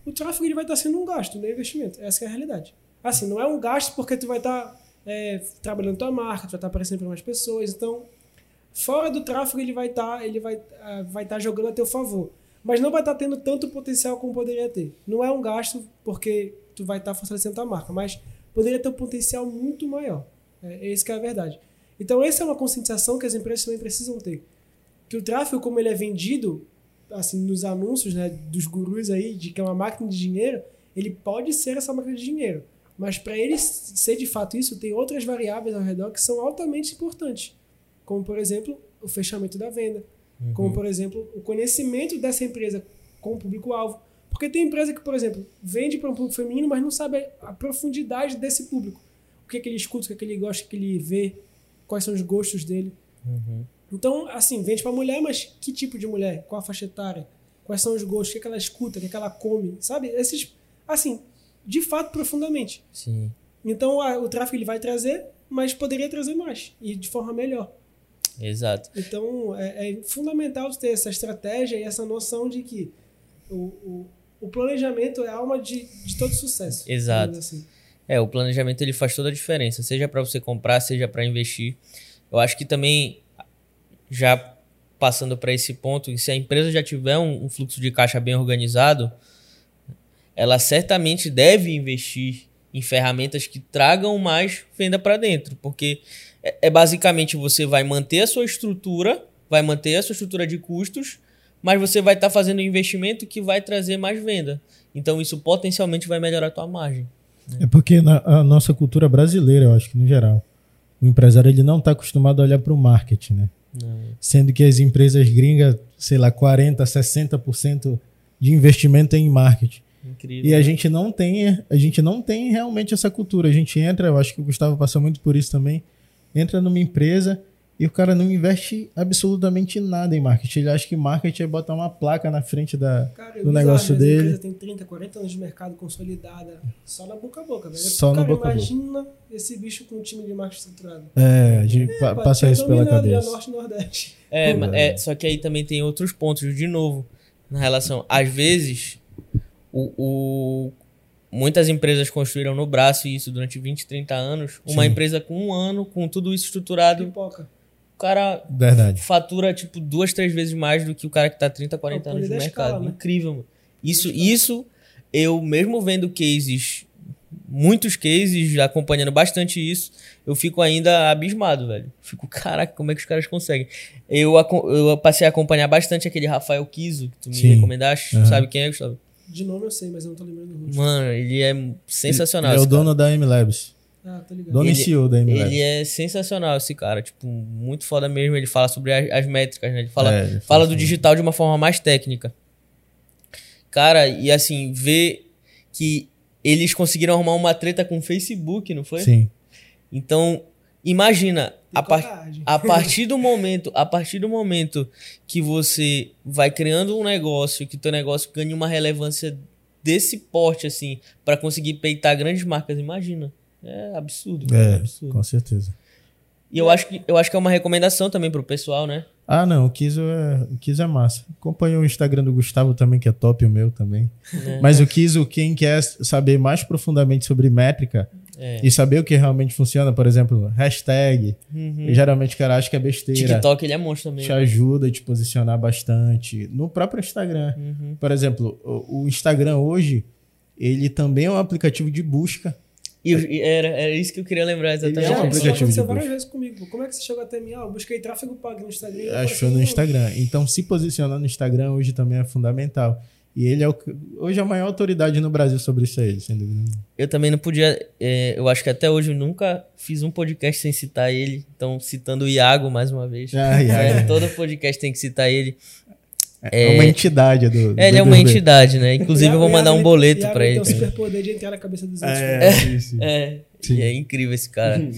o tráfego ele vai estar sendo um gasto, não é investimento. Essa é a realidade. Assim, não é um gasto porque tu vai estar é, trabalhando tua marca, tu vai estar aparecendo para mais pessoas. Então, fora do tráfego, ele vai estar ele vai, ah, vai estar jogando a teu favor. Mas não vai estar tendo tanto potencial como poderia ter. Não é um gasto porque tu vai estar fortalecendo tua marca, mas poderia ter um potencial muito maior. É, é isso que é a verdade. Então, essa é uma conscientização que as empresas também precisam ter. Que o tráfego, como ele é vendido, assim, nos anúncios né, dos gurus aí, de que é uma máquina de dinheiro, ele pode ser essa máquina de dinheiro. Mas para ele ser de fato isso, tem outras variáveis ao redor que são altamente importantes. Como, por exemplo, o fechamento da venda. Como, por exemplo, o conhecimento dessa empresa com o público-alvo. Porque tem empresa que, por exemplo, vende para um público feminino, mas não sabe a profundidade desse público. O que, é que ele escuta, o que, é que ele gosta, o que ele vê, quais são os gostos dele. Então, assim, vende para mulher, mas que tipo de mulher? Qual a faixa etária? Quais são os gostos? O que, é que ela escuta? O que, é que ela come? Sabe? Esses, assim, de fato, profundamente. Sim. Então, a- o tráfego ele vai trazer, mas poderia trazer mais e de forma melhor. Exato. Então, é, é fundamental ter essa estratégia e essa noção de que o, o, o planejamento é a alma de, de todo sucesso. Exato. Assim. É, o planejamento ele faz toda a diferença, seja para você comprar, seja para investir. Eu acho que também já passando para esse ponto, se a empresa já tiver um, um fluxo de caixa bem organizado, ela certamente deve investir em ferramentas que tragam mais venda para dentro, porque é, é basicamente você vai manter a sua estrutura, vai manter a sua estrutura de custos, mas você vai estar fazendo um investimento que vai trazer mais venda. Então isso potencialmente vai melhorar a tua margem. É porque na a nossa cultura brasileira, eu acho que no geral, o empresário ele não está acostumado a olhar para o marketing, né? Sendo que as empresas gringas, sei lá, 40, 60% de investimento é em marketing. Incrível. E a gente não tem, a gente não tem realmente essa cultura. A gente entra, eu acho que o Gustavo passou muito por isso também. Entra numa empresa e o cara não investe absolutamente nada em marketing. Ele acha que marketing é botar uma placa na frente da, Cara, é do bizarro, negócio dele. empresas têm 30, 40 anos de mercado consolidada, só na boca a boca, velho. Só na boca a boca. imagina esse bicho com um time de marketing estruturado. É, a gente pa- passa isso pela já cabeça. Norte Nordeste. É, Pô, é, só que aí também tem outros pontos, de novo, na relação. Às vezes, o, o- muitas empresas construíram no braço isso durante 20, 30 anos. Uma Sim. empresa com um ano, com tudo isso estruturado, Pipoca. O cara Verdade. fatura, tipo, duas, três vezes mais do que o cara que tá 30, 40 É o anos no mercado. escala, né? Incrível, mano. Isso, isso, eu mesmo vendo cases, muitos cases, acompanhando bastante isso, eu fico ainda abismado, velho. Fico, caraca, como é que os caras conseguem? Eu, eu passei a acompanhar bastante aquele Rafael Kiso, que tu me Sim. recomendaste. Aham. Sabe quem é, Gustavo? De nome eu sei, mas eu não tô lembrando. Mano, ele é sensacional. Ele é o cara. dono da M-Labs. Ah, tô ligado. Dono Ele- CEO da M-Labs. Ele é sensacional, esse cara. Tipo, muito foda mesmo. Ele fala sobre as, as métricas, né? Ele fala, É, ele fala fala do sobre- digital de uma forma mais técnica. Cara, e assim, ver que eles conseguiram arrumar uma treta com o Facebook, não foi? Sim. Então, Imagina, a, par a partir do momento, a partir do momento que você vai criando um negócio, que teu negócio ganha uma relevância desse porte assim, pra conseguir peitar grandes marcas, imagina. É absurdo, cara, é absurdo. com certeza. E eu acho que eu acho que é uma recomendação também pro pessoal, né? Ah, não, o Kizo é, o Kizo é massa. Acompanha o Instagram do Gustavo também, que é top, o meu também. É. Mas o Kizo, quem quer saber mais profundamente sobre métrica É. e saber o que realmente funciona, por exemplo, hashtag, Uhum. geralmente o cara acha que é besteira. TikTok ele é monstro também. te ajuda a te posicionar bastante. No próprio Instagram. Uhum. Por exemplo, o, o Instagram hoje, ele também é um aplicativo de busca. E era, era isso que eu queria lembrar exatamente. Ele é um aplicativo de várias vezes comigo. Como é que você chegou até mim? Ah, eu busquei tráfego pago no Instagram. Achou no Instagram. Então, se posicionar no Instagram hoje também é fundamental. E ele é o, hoje é a maior autoridade no Brasil sobre isso aí, sem dúvida. Eu também não podia. é, eu acho que até hoje eu nunca fiz um podcast sem citar ele. Então, citando o Iago mais uma vez. Ah, Iago. É, todo podcast tem que citar ele. É, uma entidade do. do É, ele é uma entidade, né? Inclusive, eu vou mandar um ele- boleto Iago, pra ele. Tem um superpoder de entrar na cabeça dos outros. É, sim, sim. É, Sim. e é incrível esse cara.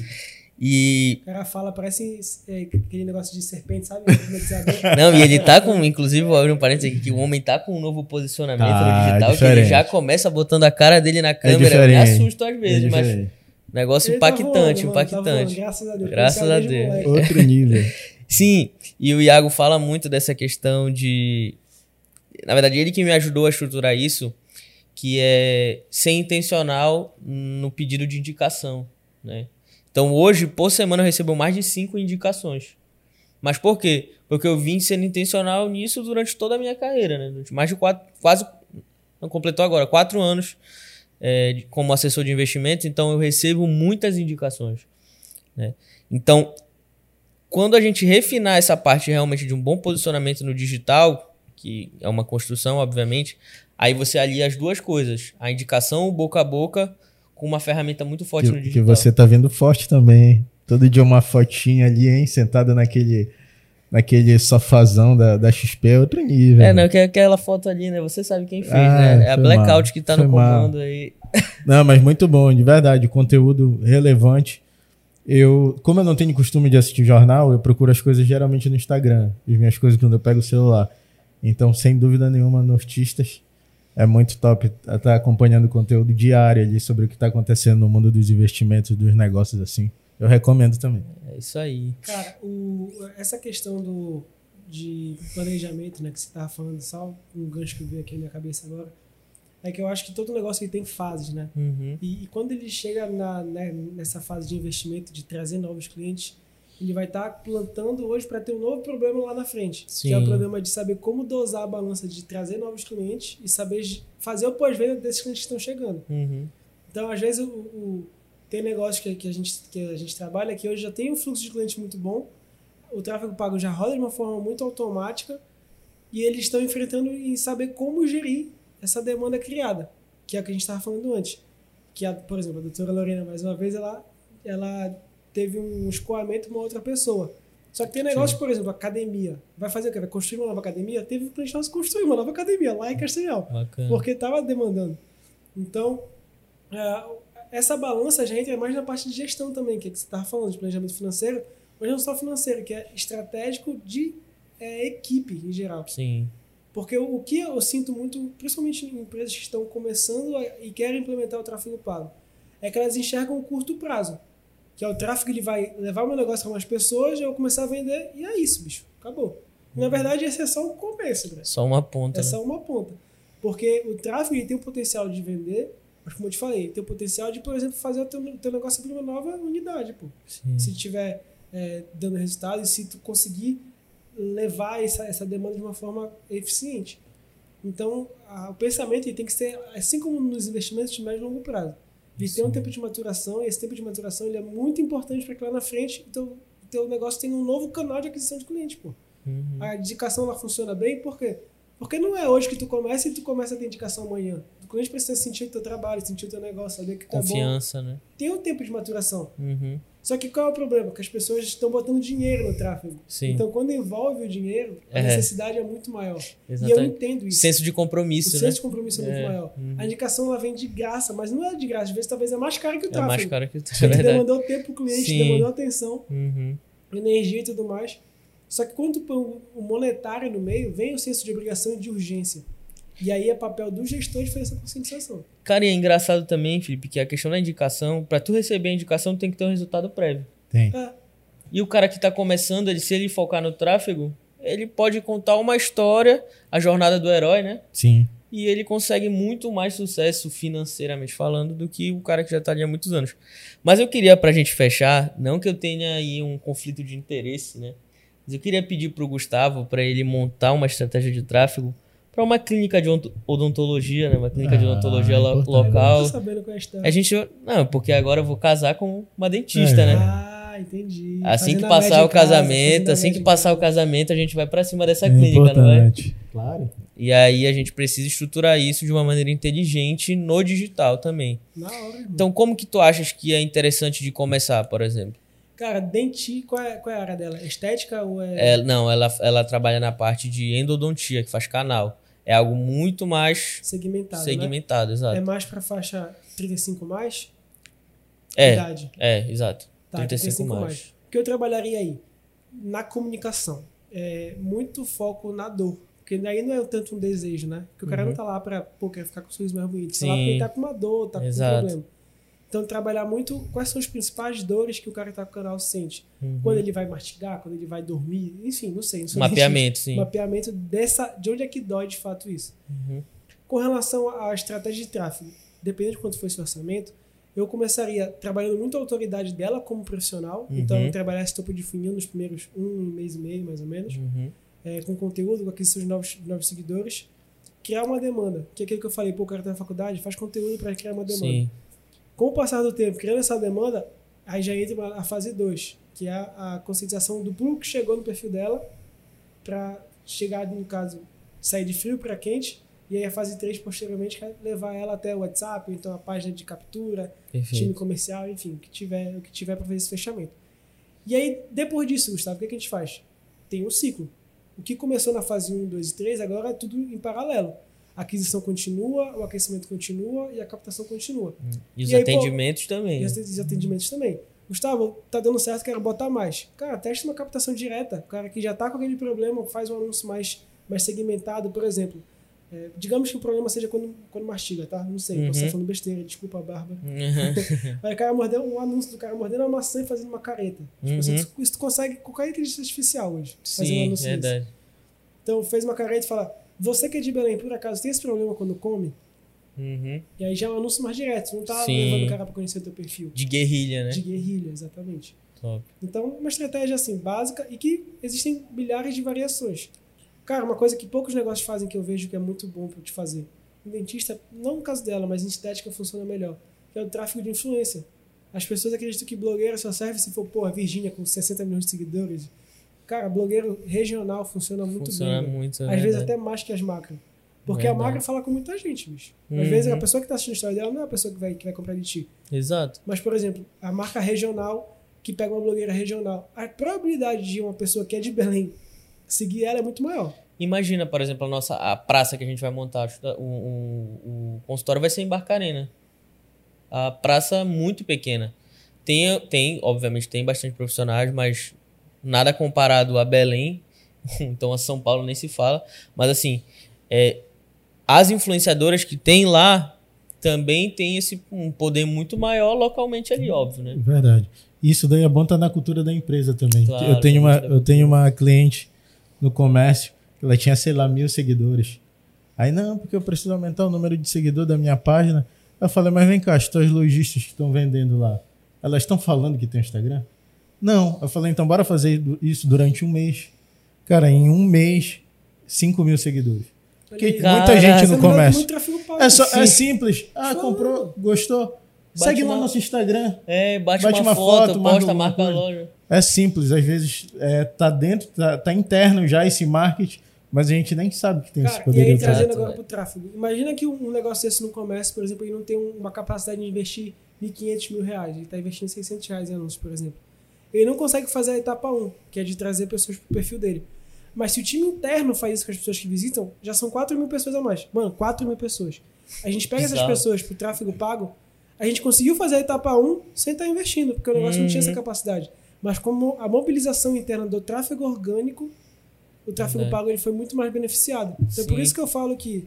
E. O cara fala, parece é, aquele negócio de serpente, sabe? Hipnotizador. Não, e ele tá com. Inclusive, vou abrir um parênteses aqui, que o homem tá com um novo posicionamento Ah, no digital, que diferente. ele já começa botando a cara dele na câmera. Me diferente. assusta às vezes, É mas. Negócio Ele tá impactante, voando, mano, tá impactante. voando, graças a Deus. Graças a Deus. Outro nível. Sim, e o Iago fala muito dessa questão de. Na verdade, ele que me ajudou a estruturar isso, que é ser intencional no pedido de indicação, né? Então, hoje, por semana, eu recebo mais de cinco indicações. Mas por quê? Porque eu vim sendo intencional nisso durante toda a minha carreira, né? Durante mais de quatro, quase, não completou agora, quatro anos é, como assessor de investimento, então eu recebo muitas indicações, né? Então, quando a gente refinar essa parte realmente de um bom posicionamento no digital, que é uma construção, obviamente, aí você alia as duas coisas, a indicação boca a boca com uma ferramenta muito forte no Que, que digital. você tá vendo forte também. hein? Todo dia uma fotinha ali, hein? Sentada naquele, naquele sofazão da, da XP é outro nível. É, não, que é aquela foto ali, né? Você sabe quem fez, Ah, né? É a Blackout mal, que tá no mal. comando aí. Não, mas muito bom, de verdade. Conteúdo relevante. Eu, como eu não tenho costume de assistir jornal, eu procuro as coisas geralmente no Instagram. As minhas coisas quando eu pego o celular. Então, sem dúvida nenhuma, Nortistas é muito top estar acompanhando conteúdo diário ali sobre o que está acontecendo no mundo dos investimentos, dos negócios assim. Eu recomendo também. É isso aí. Cara, o- essa questão do, de planejamento, né, que você tava falando, só um gancho que veio aqui na minha cabeça agora, é que eu acho que todo negócio ele tem fases, né? Uhum. E, e quando ele chega na, né, nessa fase de investimento, de trazer novos clientes, ele vai estar plantando hoje para ter um novo problema lá na frente. Que é o Sim. problema de saber como dosar a balança de trazer novos clientes e saber fazer o pós-venda desses clientes que estão chegando. Uhum. Então, às vezes, o, o- tem negócio que, que, a gente, que a gente trabalha que hoje já tem um fluxo de clientes muito bom, o tráfego pago já roda de uma forma muito automática e eles estão enfrentando em saber como gerir essa demanda criada, que é o que a gente estava falando antes. Que, a, por exemplo, a doutora Lorena, mais uma vez, ela, ela teve um escoamento com uma outra pessoa. Só que tem negócio, por exemplo, academia. Vai fazer o quê? Vai construir uma nova academia? Teve um cliente nosso que construiu uma nova academia lá em Castanhal Bacana. porque estava demandando. Então, é, essa balança já entra mais na parte de gestão também, que, é que você estava falando, de planejamento financeiro, mas não só financeiro, que é estratégico de é, equipe em geral. Sim. Porque o, o que eu sinto muito, principalmente em empresas que estão começando a- e querem implementar o tráfego pago, é que elas enxergam o curto prazo. Que é o tráfego, ele vai levar o meu negócio para mais pessoas, eu vou começar a vender, e é isso, bicho. Acabou. Na verdade, esse é só o começo, André. Só uma ponta. É né? só uma ponta. Porque o tráfego ele tem o potencial de vender, mas como eu te falei, tem o potencial de, por exemplo, fazer o teu, teu negócio abrir uma nova unidade, pô. Sim. Se tiver é, dando resultado e se tu conseguir levar essa, essa demanda de uma forma eficiente. Então, a- o pensamento tem que ser, assim como nos investimentos de médio e longo prazo. Ele tem um tempo de maturação e esse tempo de maturação ele é muito importante para que lá na frente o teu, teu negócio tenha um novo canal de aquisição de cliente, pô. Uhum. A indicação ela funciona bem, por quê? Porque não é hoje que tu começa e tu começa a ter indicação amanhã. O cliente precisa sentir o teu trabalho, sentir o teu negócio, saber que tá bom. Confiança, né? Tem um tempo de maturação. Uhum. Só que qual é o problema? Que as pessoas estão botando dinheiro no tráfego. Sim. Então, quando envolve o dinheiro, a É. necessidade é muito maior. E eu Exatamente. entendo isso. Senso de O compromisso, senso né? de compromisso é muito É. maior. Uhum. A indicação ela vem de graça, mas não é de graça. Às vezes talvez é mais caro que o É tráfego. mais caro que o Porque é verdade. demandou tempo pro cliente, Sim. demandou atenção, Uhum. energia e tudo mais. Só que quando põe o monetário no meio, vem o senso de obrigação e de urgência. E aí é papel do gestor de fazer essa conscientização. Cara, e é engraçado também, Felipe, que a questão da indicação, pra tu receber a indicação, tem que ter um resultado prévio. Tem. É, E o cara que tá começando, ele, se ele focar no tráfego, ele pode contar uma história, a jornada do herói, né? Sim. E ele consegue muito mais sucesso financeiramente falando do que o cara que já tá ali há muitos anos. Mas eu queria, pra gente fechar, não que eu tenha aí um conflito de interesse, né? Mas eu queria pedir pro Gustavo para ele montar uma estratégia de tráfego para uma clínica de ont- odontologia, né? Uma clínica de Ah, odontologia lo- importante. eu local. não tô sabendo qual é a história. A gente. Não, porque agora eu vou casar com uma dentista, É. né? Ah, entendi. Assim que Fazendo a passar o casa, casamento, fazendo a assim que passar o casa. casamento, a gente vai pra cima dessa É clínica, não é? importante. Claro. E aí a gente precisa estruturar isso de uma maneira inteligente no digital também. Na hora, irmão. Então, como que tu achas que é interessante de começar, por exemplo? Cara, denti, qual é, qual é a área dela? Estética ou é. É, não, ela, ela trabalha na parte de endodontia, que faz canal. É algo muito mais segmentado? Né? segmentado, exato. É mais pra faixa 35 mais? É, Idade. é, exato. Tá, 35 mais. mais. O que eu trabalharia aí? Na comunicação. É muito foco na dor. Porque daí não é tanto um desejo, né? Porque o cara Uhum. não tá lá pra, pô, quer ficar com o sorriso mais bonito. Tá lá porque ele tá com uma dor, tá com Exato. um problema. Então, trabalhar muito quais são as principais dores que o cara que tá com o canal sente. Uhum. Quando ele vai mastigar, quando ele vai dormir, enfim, não sei. Não Mapeamento, sim. Mapeamento dessa, de onde é que dói de fato isso. Uhum. Com relação à estratégia de tráfego, dependendo de quanto for esse orçamento, eu começaria trabalhando muito a autoridade dela como profissional. Uhum. Então, trabalhar esse topo de funil nos primeiros um mês e meio, mais ou menos, Uhum. é, com conteúdo, com aquisição de novos, de novos seguidores. Criar uma demanda, que é aquilo que eu falei, pô, o cara tá na faculdade, faz conteúdo para criar uma demanda. Sim. Com o passar do tempo, criando essa demanda, aí já entra a fase 2, que é a, a conscientização do público que chegou no perfil dela para chegar, no caso, sair de frio para quente. E aí a fase 3, posteriormente, que é levar ela até o WhatsApp, então a página de captura, time Perfeito. comercial, enfim, o que tiver, o que tiver para fazer esse fechamento. E aí, depois disso, Gustavo, o que, é que a gente faz? Tem um ciclo. O que começou na fase 1, 2 e 3, agora é tudo em paralelo. A aquisição continua, o aquecimento continua e a captação continua. E os E aí, pô, atendimentos também. E os os atendimentos também. Gustavo, tá dando certo, quero botar mais. Cara, teste uma captação direta. O cara que já tá com aquele problema, faz um anúncio mais, mais segmentado, por exemplo. É, digamos que o problema seja quando, quando mastiga, tá? Não sei, posso Uhum. estar falando besteira, desculpa, Bárbara. Uhum. Aí o cara mordeu um anúncio do cara mordendo uma maçã e fazendo uma careta. Tipo, Uhum. isso, isso tu consegue com qualquer inteligência artificial hoje. fazer um Sim, anúncio desse. verdade. Então fez uma careta e fala: Você que é de Belém, por acaso, tem esse problema quando come? Uhum. E aí já é um anúncio mais direto, não tá Sim. levando o cara pra conhecer o teu perfil. De guerrilha, né? De guerrilha, exatamente. Top. Então, uma estratégia assim, básica e que existem milhares de variações. Cara, uma coisa que poucos negócios fazem que eu vejo que é muito bom para te fazer. Em dentista, não no caso dela, mas em estética funciona melhor, que é o tráfego de influência. As pessoas acreditam que blogueiro só serve se for, pô, a Virgínia com 60 milhões de seguidores. Cara, blogueiro regional funciona muito Funciona bem. velho. muito. é Às vezes até mais que as macro. Porque Verdade. a macro fala com muita gente, bicho. Às Uhum. vezes a pessoa que está assistindo a história dela não é a pessoa que vai, que vai comprar de ti. Exato. Mas, por exemplo, a marca regional que pega uma blogueira regional, a probabilidade de uma pessoa que é de Belém seguir ela é muito maior. Imagina, por exemplo, a nossa a praça que a gente vai montar. O, o, o consultório vai ser em Barcarena. A praça muito pequena. Tem, tem, obviamente, tem bastante profissionais, mas nada comparado a Belém. Então a São Paulo nem se fala. Mas assim, é, as influenciadoras que tem lá também tem esse um poder muito maior localmente ali, óbvio, né? Verdade. Isso daí é bom estar na cultura da empresa também. Claro, eu, tenho uma, eu tenho uma cliente no comércio, ela tinha, sei lá, mil seguidores. Aí, não, porque eu preciso aumentar o número de seguidor da minha página. Eu falei, mas vem cá, as tuas lojistas que estão vendendo lá, elas estão falando que tem Instagram? Não. Eu falei, então bora fazer isso durante um mês. Cara, em um mês, 5 mil seguidores. Que Olha aí. muita gente no comércio. muito tráfego pago. É, só, é Sim. simples. Ah, comprou, gostou? Bate Segue lá uma- nosso Instagram. É, bate, Bate uma, uma foto, foto, posta, marca a loja. É simples, às vezes é, tá dentro, tá, tá interno já esse marketing, mas a gente nem sabe que tem esse Cara, e aí trazendo Exato, agora velho. pro tráfego. Imagina que um negócio desse no comércio, por exemplo, ele não tem um- uma capacidade de investir 1.500 mil reais, ele está investindo 600 reais em anúncios, por exemplo. Ele não consegue fazer a etapa 1, que é de trazer pessoas para o perfil dele. Mas se o time interno faz isso com as pessoas que visitam, já são 4 mil pessoas a mais. Mano, 4 mil pessoas. A gente pega Bizarro. essas pessoas pro tráfego pago, a gente conseguiu fazer a etapa 1 sem estar investindo, porque o negócio não tinha essa capacidade. Mas como a mobilização interna do tráfego orgânico, o tráfego Verdade. pago ele foi muito mais beneficiado. Então por Sim. isso que eu falo que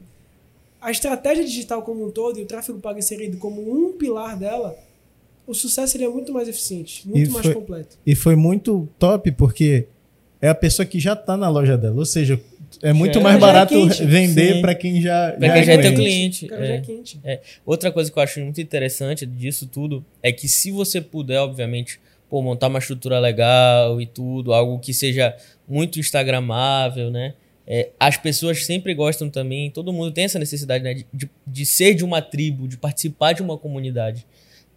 a estratégia digital como um todo e o tráfego pago inserido como um pilar dela, o sucesso seria muito mais eficiente, muito E mais foi- completo. E foi muito top porque é a pessoa que já tá na loja dela. Ou seja, é muito Já- mais já é barato quente. vender para quem já, Pra quem já é teu cliente. O cara é. já é quente. É. Outra coisa que eu acho muito interessante disso tudo é que se você puder, obviamente, pô, montar uma estrutura legal e tudo, algo que seja muito instagramável, né? É, as pessoas sempre gostam também, todo mundo tem essa necessidade, né? De, de, de ser de uma tribo, de participar de uma comunidade.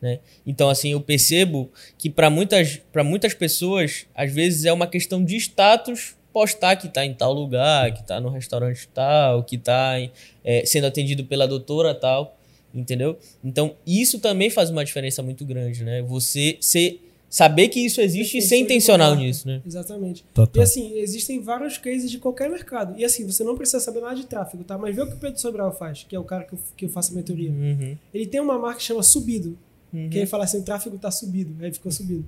Né? Então, assim, eu percebo que para muitas, pra muitas pessoas, às vezes é uma questão de status postar que tá em tal lugar, que tá no restaurante tal, que tá em- é, sendo atendido pela doutora tal, entendeu? Então, isso também faz uma diferença muito grande, né? Você ser, saber que isso existe e ser intencional nisso, né? Exatamente. Total. E assim, existem vários cases de qualquer mercado. E assim, você não precisa saber nada de tráfego, tá? Mas vê o que o Pedro Sobral faz, que é o cara que eu, que eu faço a mentoria. Uhum. Ele tem uma marca que chama Subido. Uhum. Que ele fala assim, o tráfego tá subido. Aí ficou subido.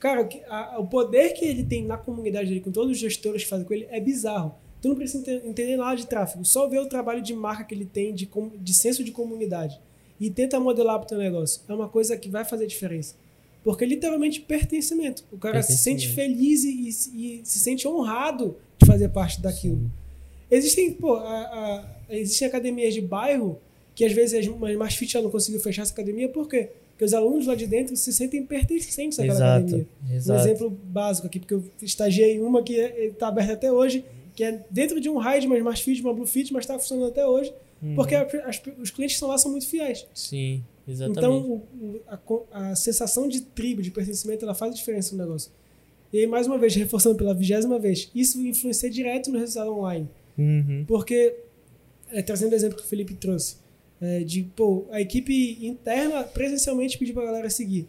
Cara, o a- o poder que ele tem na comunidade dele, com todos os gestores que fazem com ele, é bizarro. Tu não precisa ente- entender nada de tráfego. Só ver o trabalho de marca que ele tem, de, de senso de comunidade. E tenta modelar pro teu negócio. É uma coisa que vai fazer diferença. Porque é literalmente pertencimento. O cara se sente feliz e, e- e se sente honrado de fazer parte daquilo. Existem, pô, a- a- existem academias de bairro que às vezes as mais- mais fit não conseguiu fechar essa academia, por quê? Porque os alunos lá de dentro se sentem pertencentes àquela Exato, academia. Um exato. exemplo básico aqui, porque eu estagiei em uma que está aberta até hoje, que é dentro de um raid, mas mais fit, uma blue fit, mas está funcionando até hoje, Uhum. porque a- as- os clientes que estão lá são muito fiéis. Sim, exatamente. Então, o- a, a sensação de tribo, de pertencimento, ela faz a diferença no negócio. E aí, mais uma vez, reforçando pela vigésima vez, isso influencia direto no resultado online. Uhum. Porque, é, trazendo o exemplo que o Felipe trouxe, é, de, pô, a equipe interna presencialmente pedir pra galera seguir.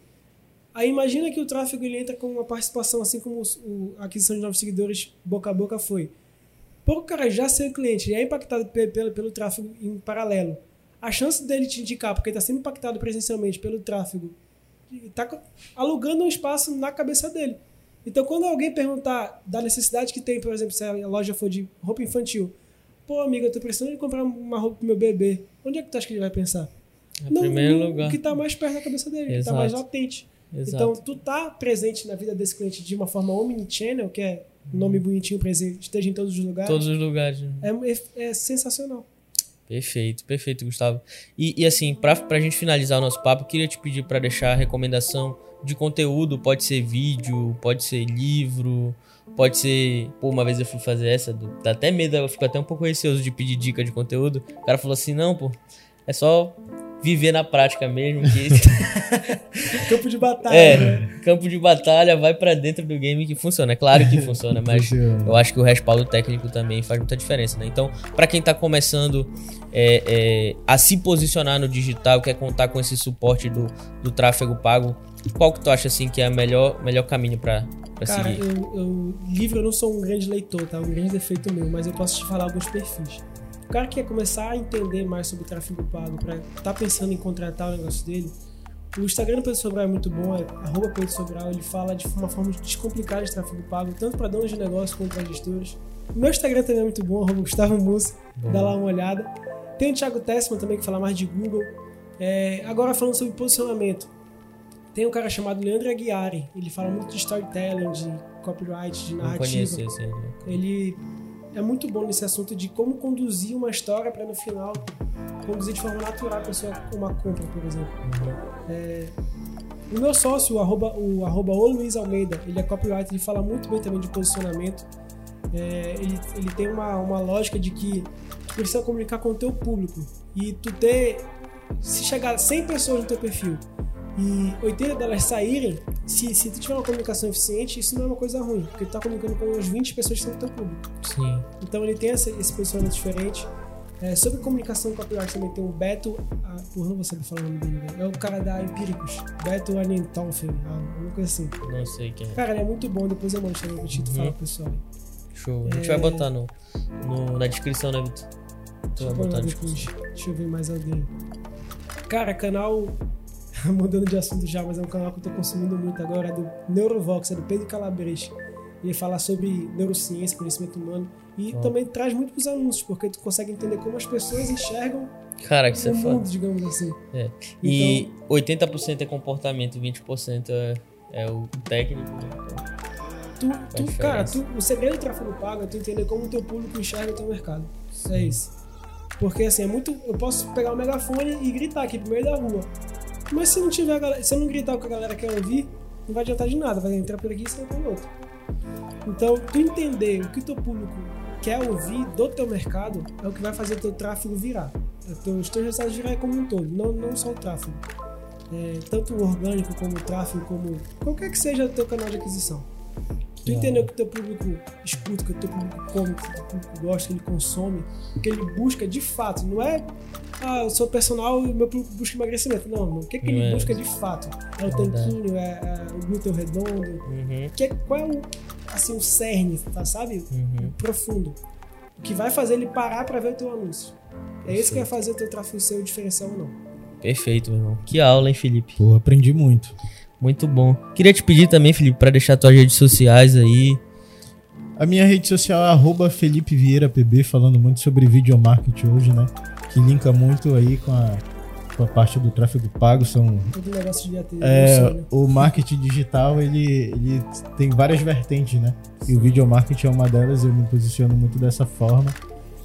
Aí imagina que o tráfego ele entra com uma participação, assim como o- a aquisição de novos seguidores boca a boca foi. Por o cara já ser cliente, já é impactado pe- pelo, pelo tráfego em paralelo, a chance dele te indicar, porque está sendo impactado presencialmente pelo tráfego, está alugando um espaço na cabeça dele. Então, quando alguém perguntar da necessidade que tem, por exemplo, se a loja for de roupa infantil, pô, amigo, eu tô precisando de comprar uma roupa pro meu bebê, onde é que tu acha que ele vai pensar? Primeiro no- lugar. O que tá mais perto da cabeça dele, o que tá Exato. mais latente. Exato. Então, tu tá presente na vida desse cliente de uma forma omnichannel, que é um nome bonitinho pra dizer esteja em todos os lugares, Todos os lugares. né? é, é sensacional. Perfeito, perfeito, Gustavo. E, e assim, pra, pra gente finalizar o nosso papo, queria te pedir pra deixar a recomendação de conteúdo. Pode ser vídeo, pode ser livro, pode ser. Pô, uma vez eu fui fazer essa, dá até medo, eu fico até um pouco receoso de pedir dica de conteúdo. O cara falou assim: não, pô, é só viver na prática mesmo. Que... Campo de batalha, é, né? campo de batalha, vai pra dentro do game que funciona. É claro que funciona, mas eu acho que o respaldo técnico também faz muita diferença, né? Então, para quem tá começando é, é, a se posicionar no digital, quer contar com esse suporte do, do tráfego pago, qual que tu acha assim que é o melhor, melhor caminho para Cara, seguir? eu, eu, livro eu não sou um grande leitor, tá? Um grande defeito meu, mas eu posso te falar alguns perfis. O cara que quer começar a entender mais sobre tráfego pago, pra tá pensando em contratar o negócio dele, o Instagram do Pedro Sobral é muito bom, é arroba Pedro Sobral, ele fala de uma forma descomplicada de tráfego pago, tanto para donos de negócio quanto para gestores. O meu Instagram também é muito bom, arroba Gustavo Musso, dá lá uma olhada. Tem o Thiago Tessman também, que fala mais de Google. É, agora falando sobre posicionamento, tem um cara chamado Leandro Aguiari, ele fala muito de storytelling, de copyright, de Não narrativa. conheço esse? Ele é muito bom nesse assunto de como conduzir uma história para no final conduzir de forma natural a pessoa uma compra, por exemplo. É, o meu sócio, o arroba, o arroba o Luiz Almeida, ele é copyright, ele fala muito bem também de posicionamento. É, ele, ele tem uma, uma lógica de que tu precisa comunicar com o teu público e tu ter se chegar 100 pessoas no teu perfil e 80 delas saírem, se, se tu tiver uma comunicação eficiente, isso não é uma coisa ruim, porque tu tá comunicando com umas 20 pessoas que são do teu público. Sim. Então ele tem esse, esse posicionamento diferente. É, sobre comunicação copyright também tem o Beto. Ah, porra, não vou saber falar o nome dele, velho. É o cara da Empíricos. Beto Anientolfen, ah, uma coisa assim. Não sei quem é. Cara, ele é muito bom, depois eu mando também pra ti, tu Uhum. fala pro pessoal. Show. A gente É. vai botar no, no- na descrição, né, Vitor? Tu vai botar descrição. Deixa eu ver mais alguém. Cara, canal. Mudando de assunto já, mas é um canal que eu tô consumindo muito agora, é do Neurovox, é do Pedro Calabres. Ele fala sobre neurociência, conhecimento humano. E também traz muito pros anúncios, porque tu consegue entender como as pessoas enxergam Cara, que o é mundo, digamos assim. É. Então, E 80% é comportamento, 20% é, é o técnico. né? Então, tu, tu, cara, tu, o segredo do tráfego pago é tu entender como o teu público enxerga o teu mercado. É isso. Porque assim, é muito. Eu posso pegar o megafone e gritar aqui pro meio da rua. Mas se não tiver se eu não gritar o que a galera quer ouvir, não vai adiantar de nada. Vai entrar por aqui e sair pelo outro. Então, tu entender o que teu público quer ouvir do teu mercado é o que vai fazer o teu tráfego virar. Os teus resultados virar como um todo, não, não só o tráfego. É, tanto o orgânico como o tráfego, como qualquer que seja o teu canal de aquisição. Tu entender o que o teu público escuta, o que o teu público come, o que o teu público gosta, que ele consome, o que ele busca de fato. Não é, ah, eu sou personal e o meu público busca emagrecimento. Não. O que, que ele é. busca de fato? É o Verdade. tanquinho, é, é o glúteo redondo, Uhum, que é, qual é o, assim, o cerne, tá, sabe? uhum. O profundo. O que vai fazer ele parar pra ver o teu anúncio. É esse que vai fazer o teu tráfego ser o diferencial ou não. Perfeito, meu irmão. Que aula, hein, Felipe? Pô, aprendi muito. Muito bom. Queria te pedir também, Felipe, pra deixar tuas redes sociais aí. A minha rede social é arroba Felipe Vieira PB, falando muito sobre videomarketing hoje, né? Que linka muito aí com a, com a parte do tráfego pago. São, Todo negócio devia ter é, sonho. o marketing digital, ele, ele tem várias vertentes, né? E o videomarketing é uma delas, eu me posiciono muito dessa forma.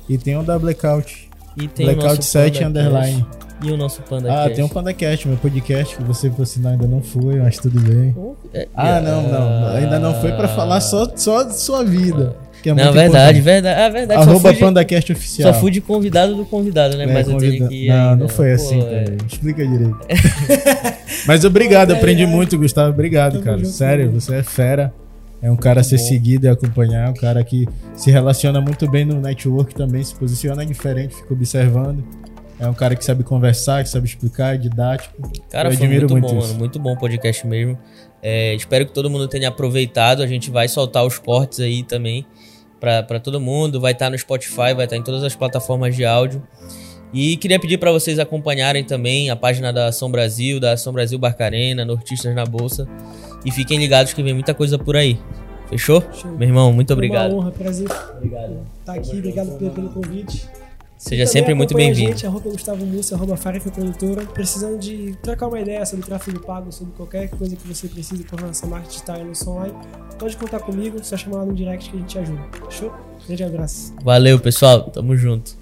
E tem o da Blackout, E tem o Blackout nosso 7 Panda underline. E o nosso Panda Ah, tem um PandaCast, meu podcast, que você, por sinal, ainda não foi, mas tudo bem. É, Ah, não, não. Ainda não foi pra falar só, só de sua vida. Que é Não, muito verdade, importante. verdade. Ah, verdade. Arroba de, PandaCast oficial. só fui de convidado do convidado, né? É, Mas eu tenho convida- que ir Não, ainda. não foi Pô, assim, é. também. Explica direito. Mas obrigado, Pô, aprendi é, muito, Gustavo. Obrigado, Tamo cara. junto, Sério, mano. você é fera. É um cara a ser bom. seguido e acompanhar, é um cara que se relaciona muito bem no network também, se posiciona diferente, fica observando. É um cara que sabe conversar, que sabe explicar, é didático. Cara, Eu foi admiro muito, muito bom, isso. mano. Muito bom o podcast mesmo. É, espero que todo mundo tenha aproveitado. A gente vai soltar os cortes aí também pra todo mundo. Vai estar no Spotify, vai estar em todas as plataformas de áudio. E queria pedir pra vocês acompanharem também a página da Ação Brasil, da Ação Brasil Barcarena, Nortistas na Bolsa. E fiquem ligados que vem muita coisa por aí. Fechou? Show. Meu irmão, muito Foi obrigado. uma honra, prazer Obrigado. estar aqui. Obrigado pelo convite. Seja sempre muito bem-vindo. gente, arroba Gustavo Mussa, arroba Farefa Produtora. Precisando de trocar uma ideia sobre tráfego pago, sobre qualquer coisa que você precise com relação a marketing digital e anúncio online, pode contar comigo, só chamar lá no direct que a gente te ajuda. Fechou? Grande abraço. Valeu, pessoal. Tamo junto.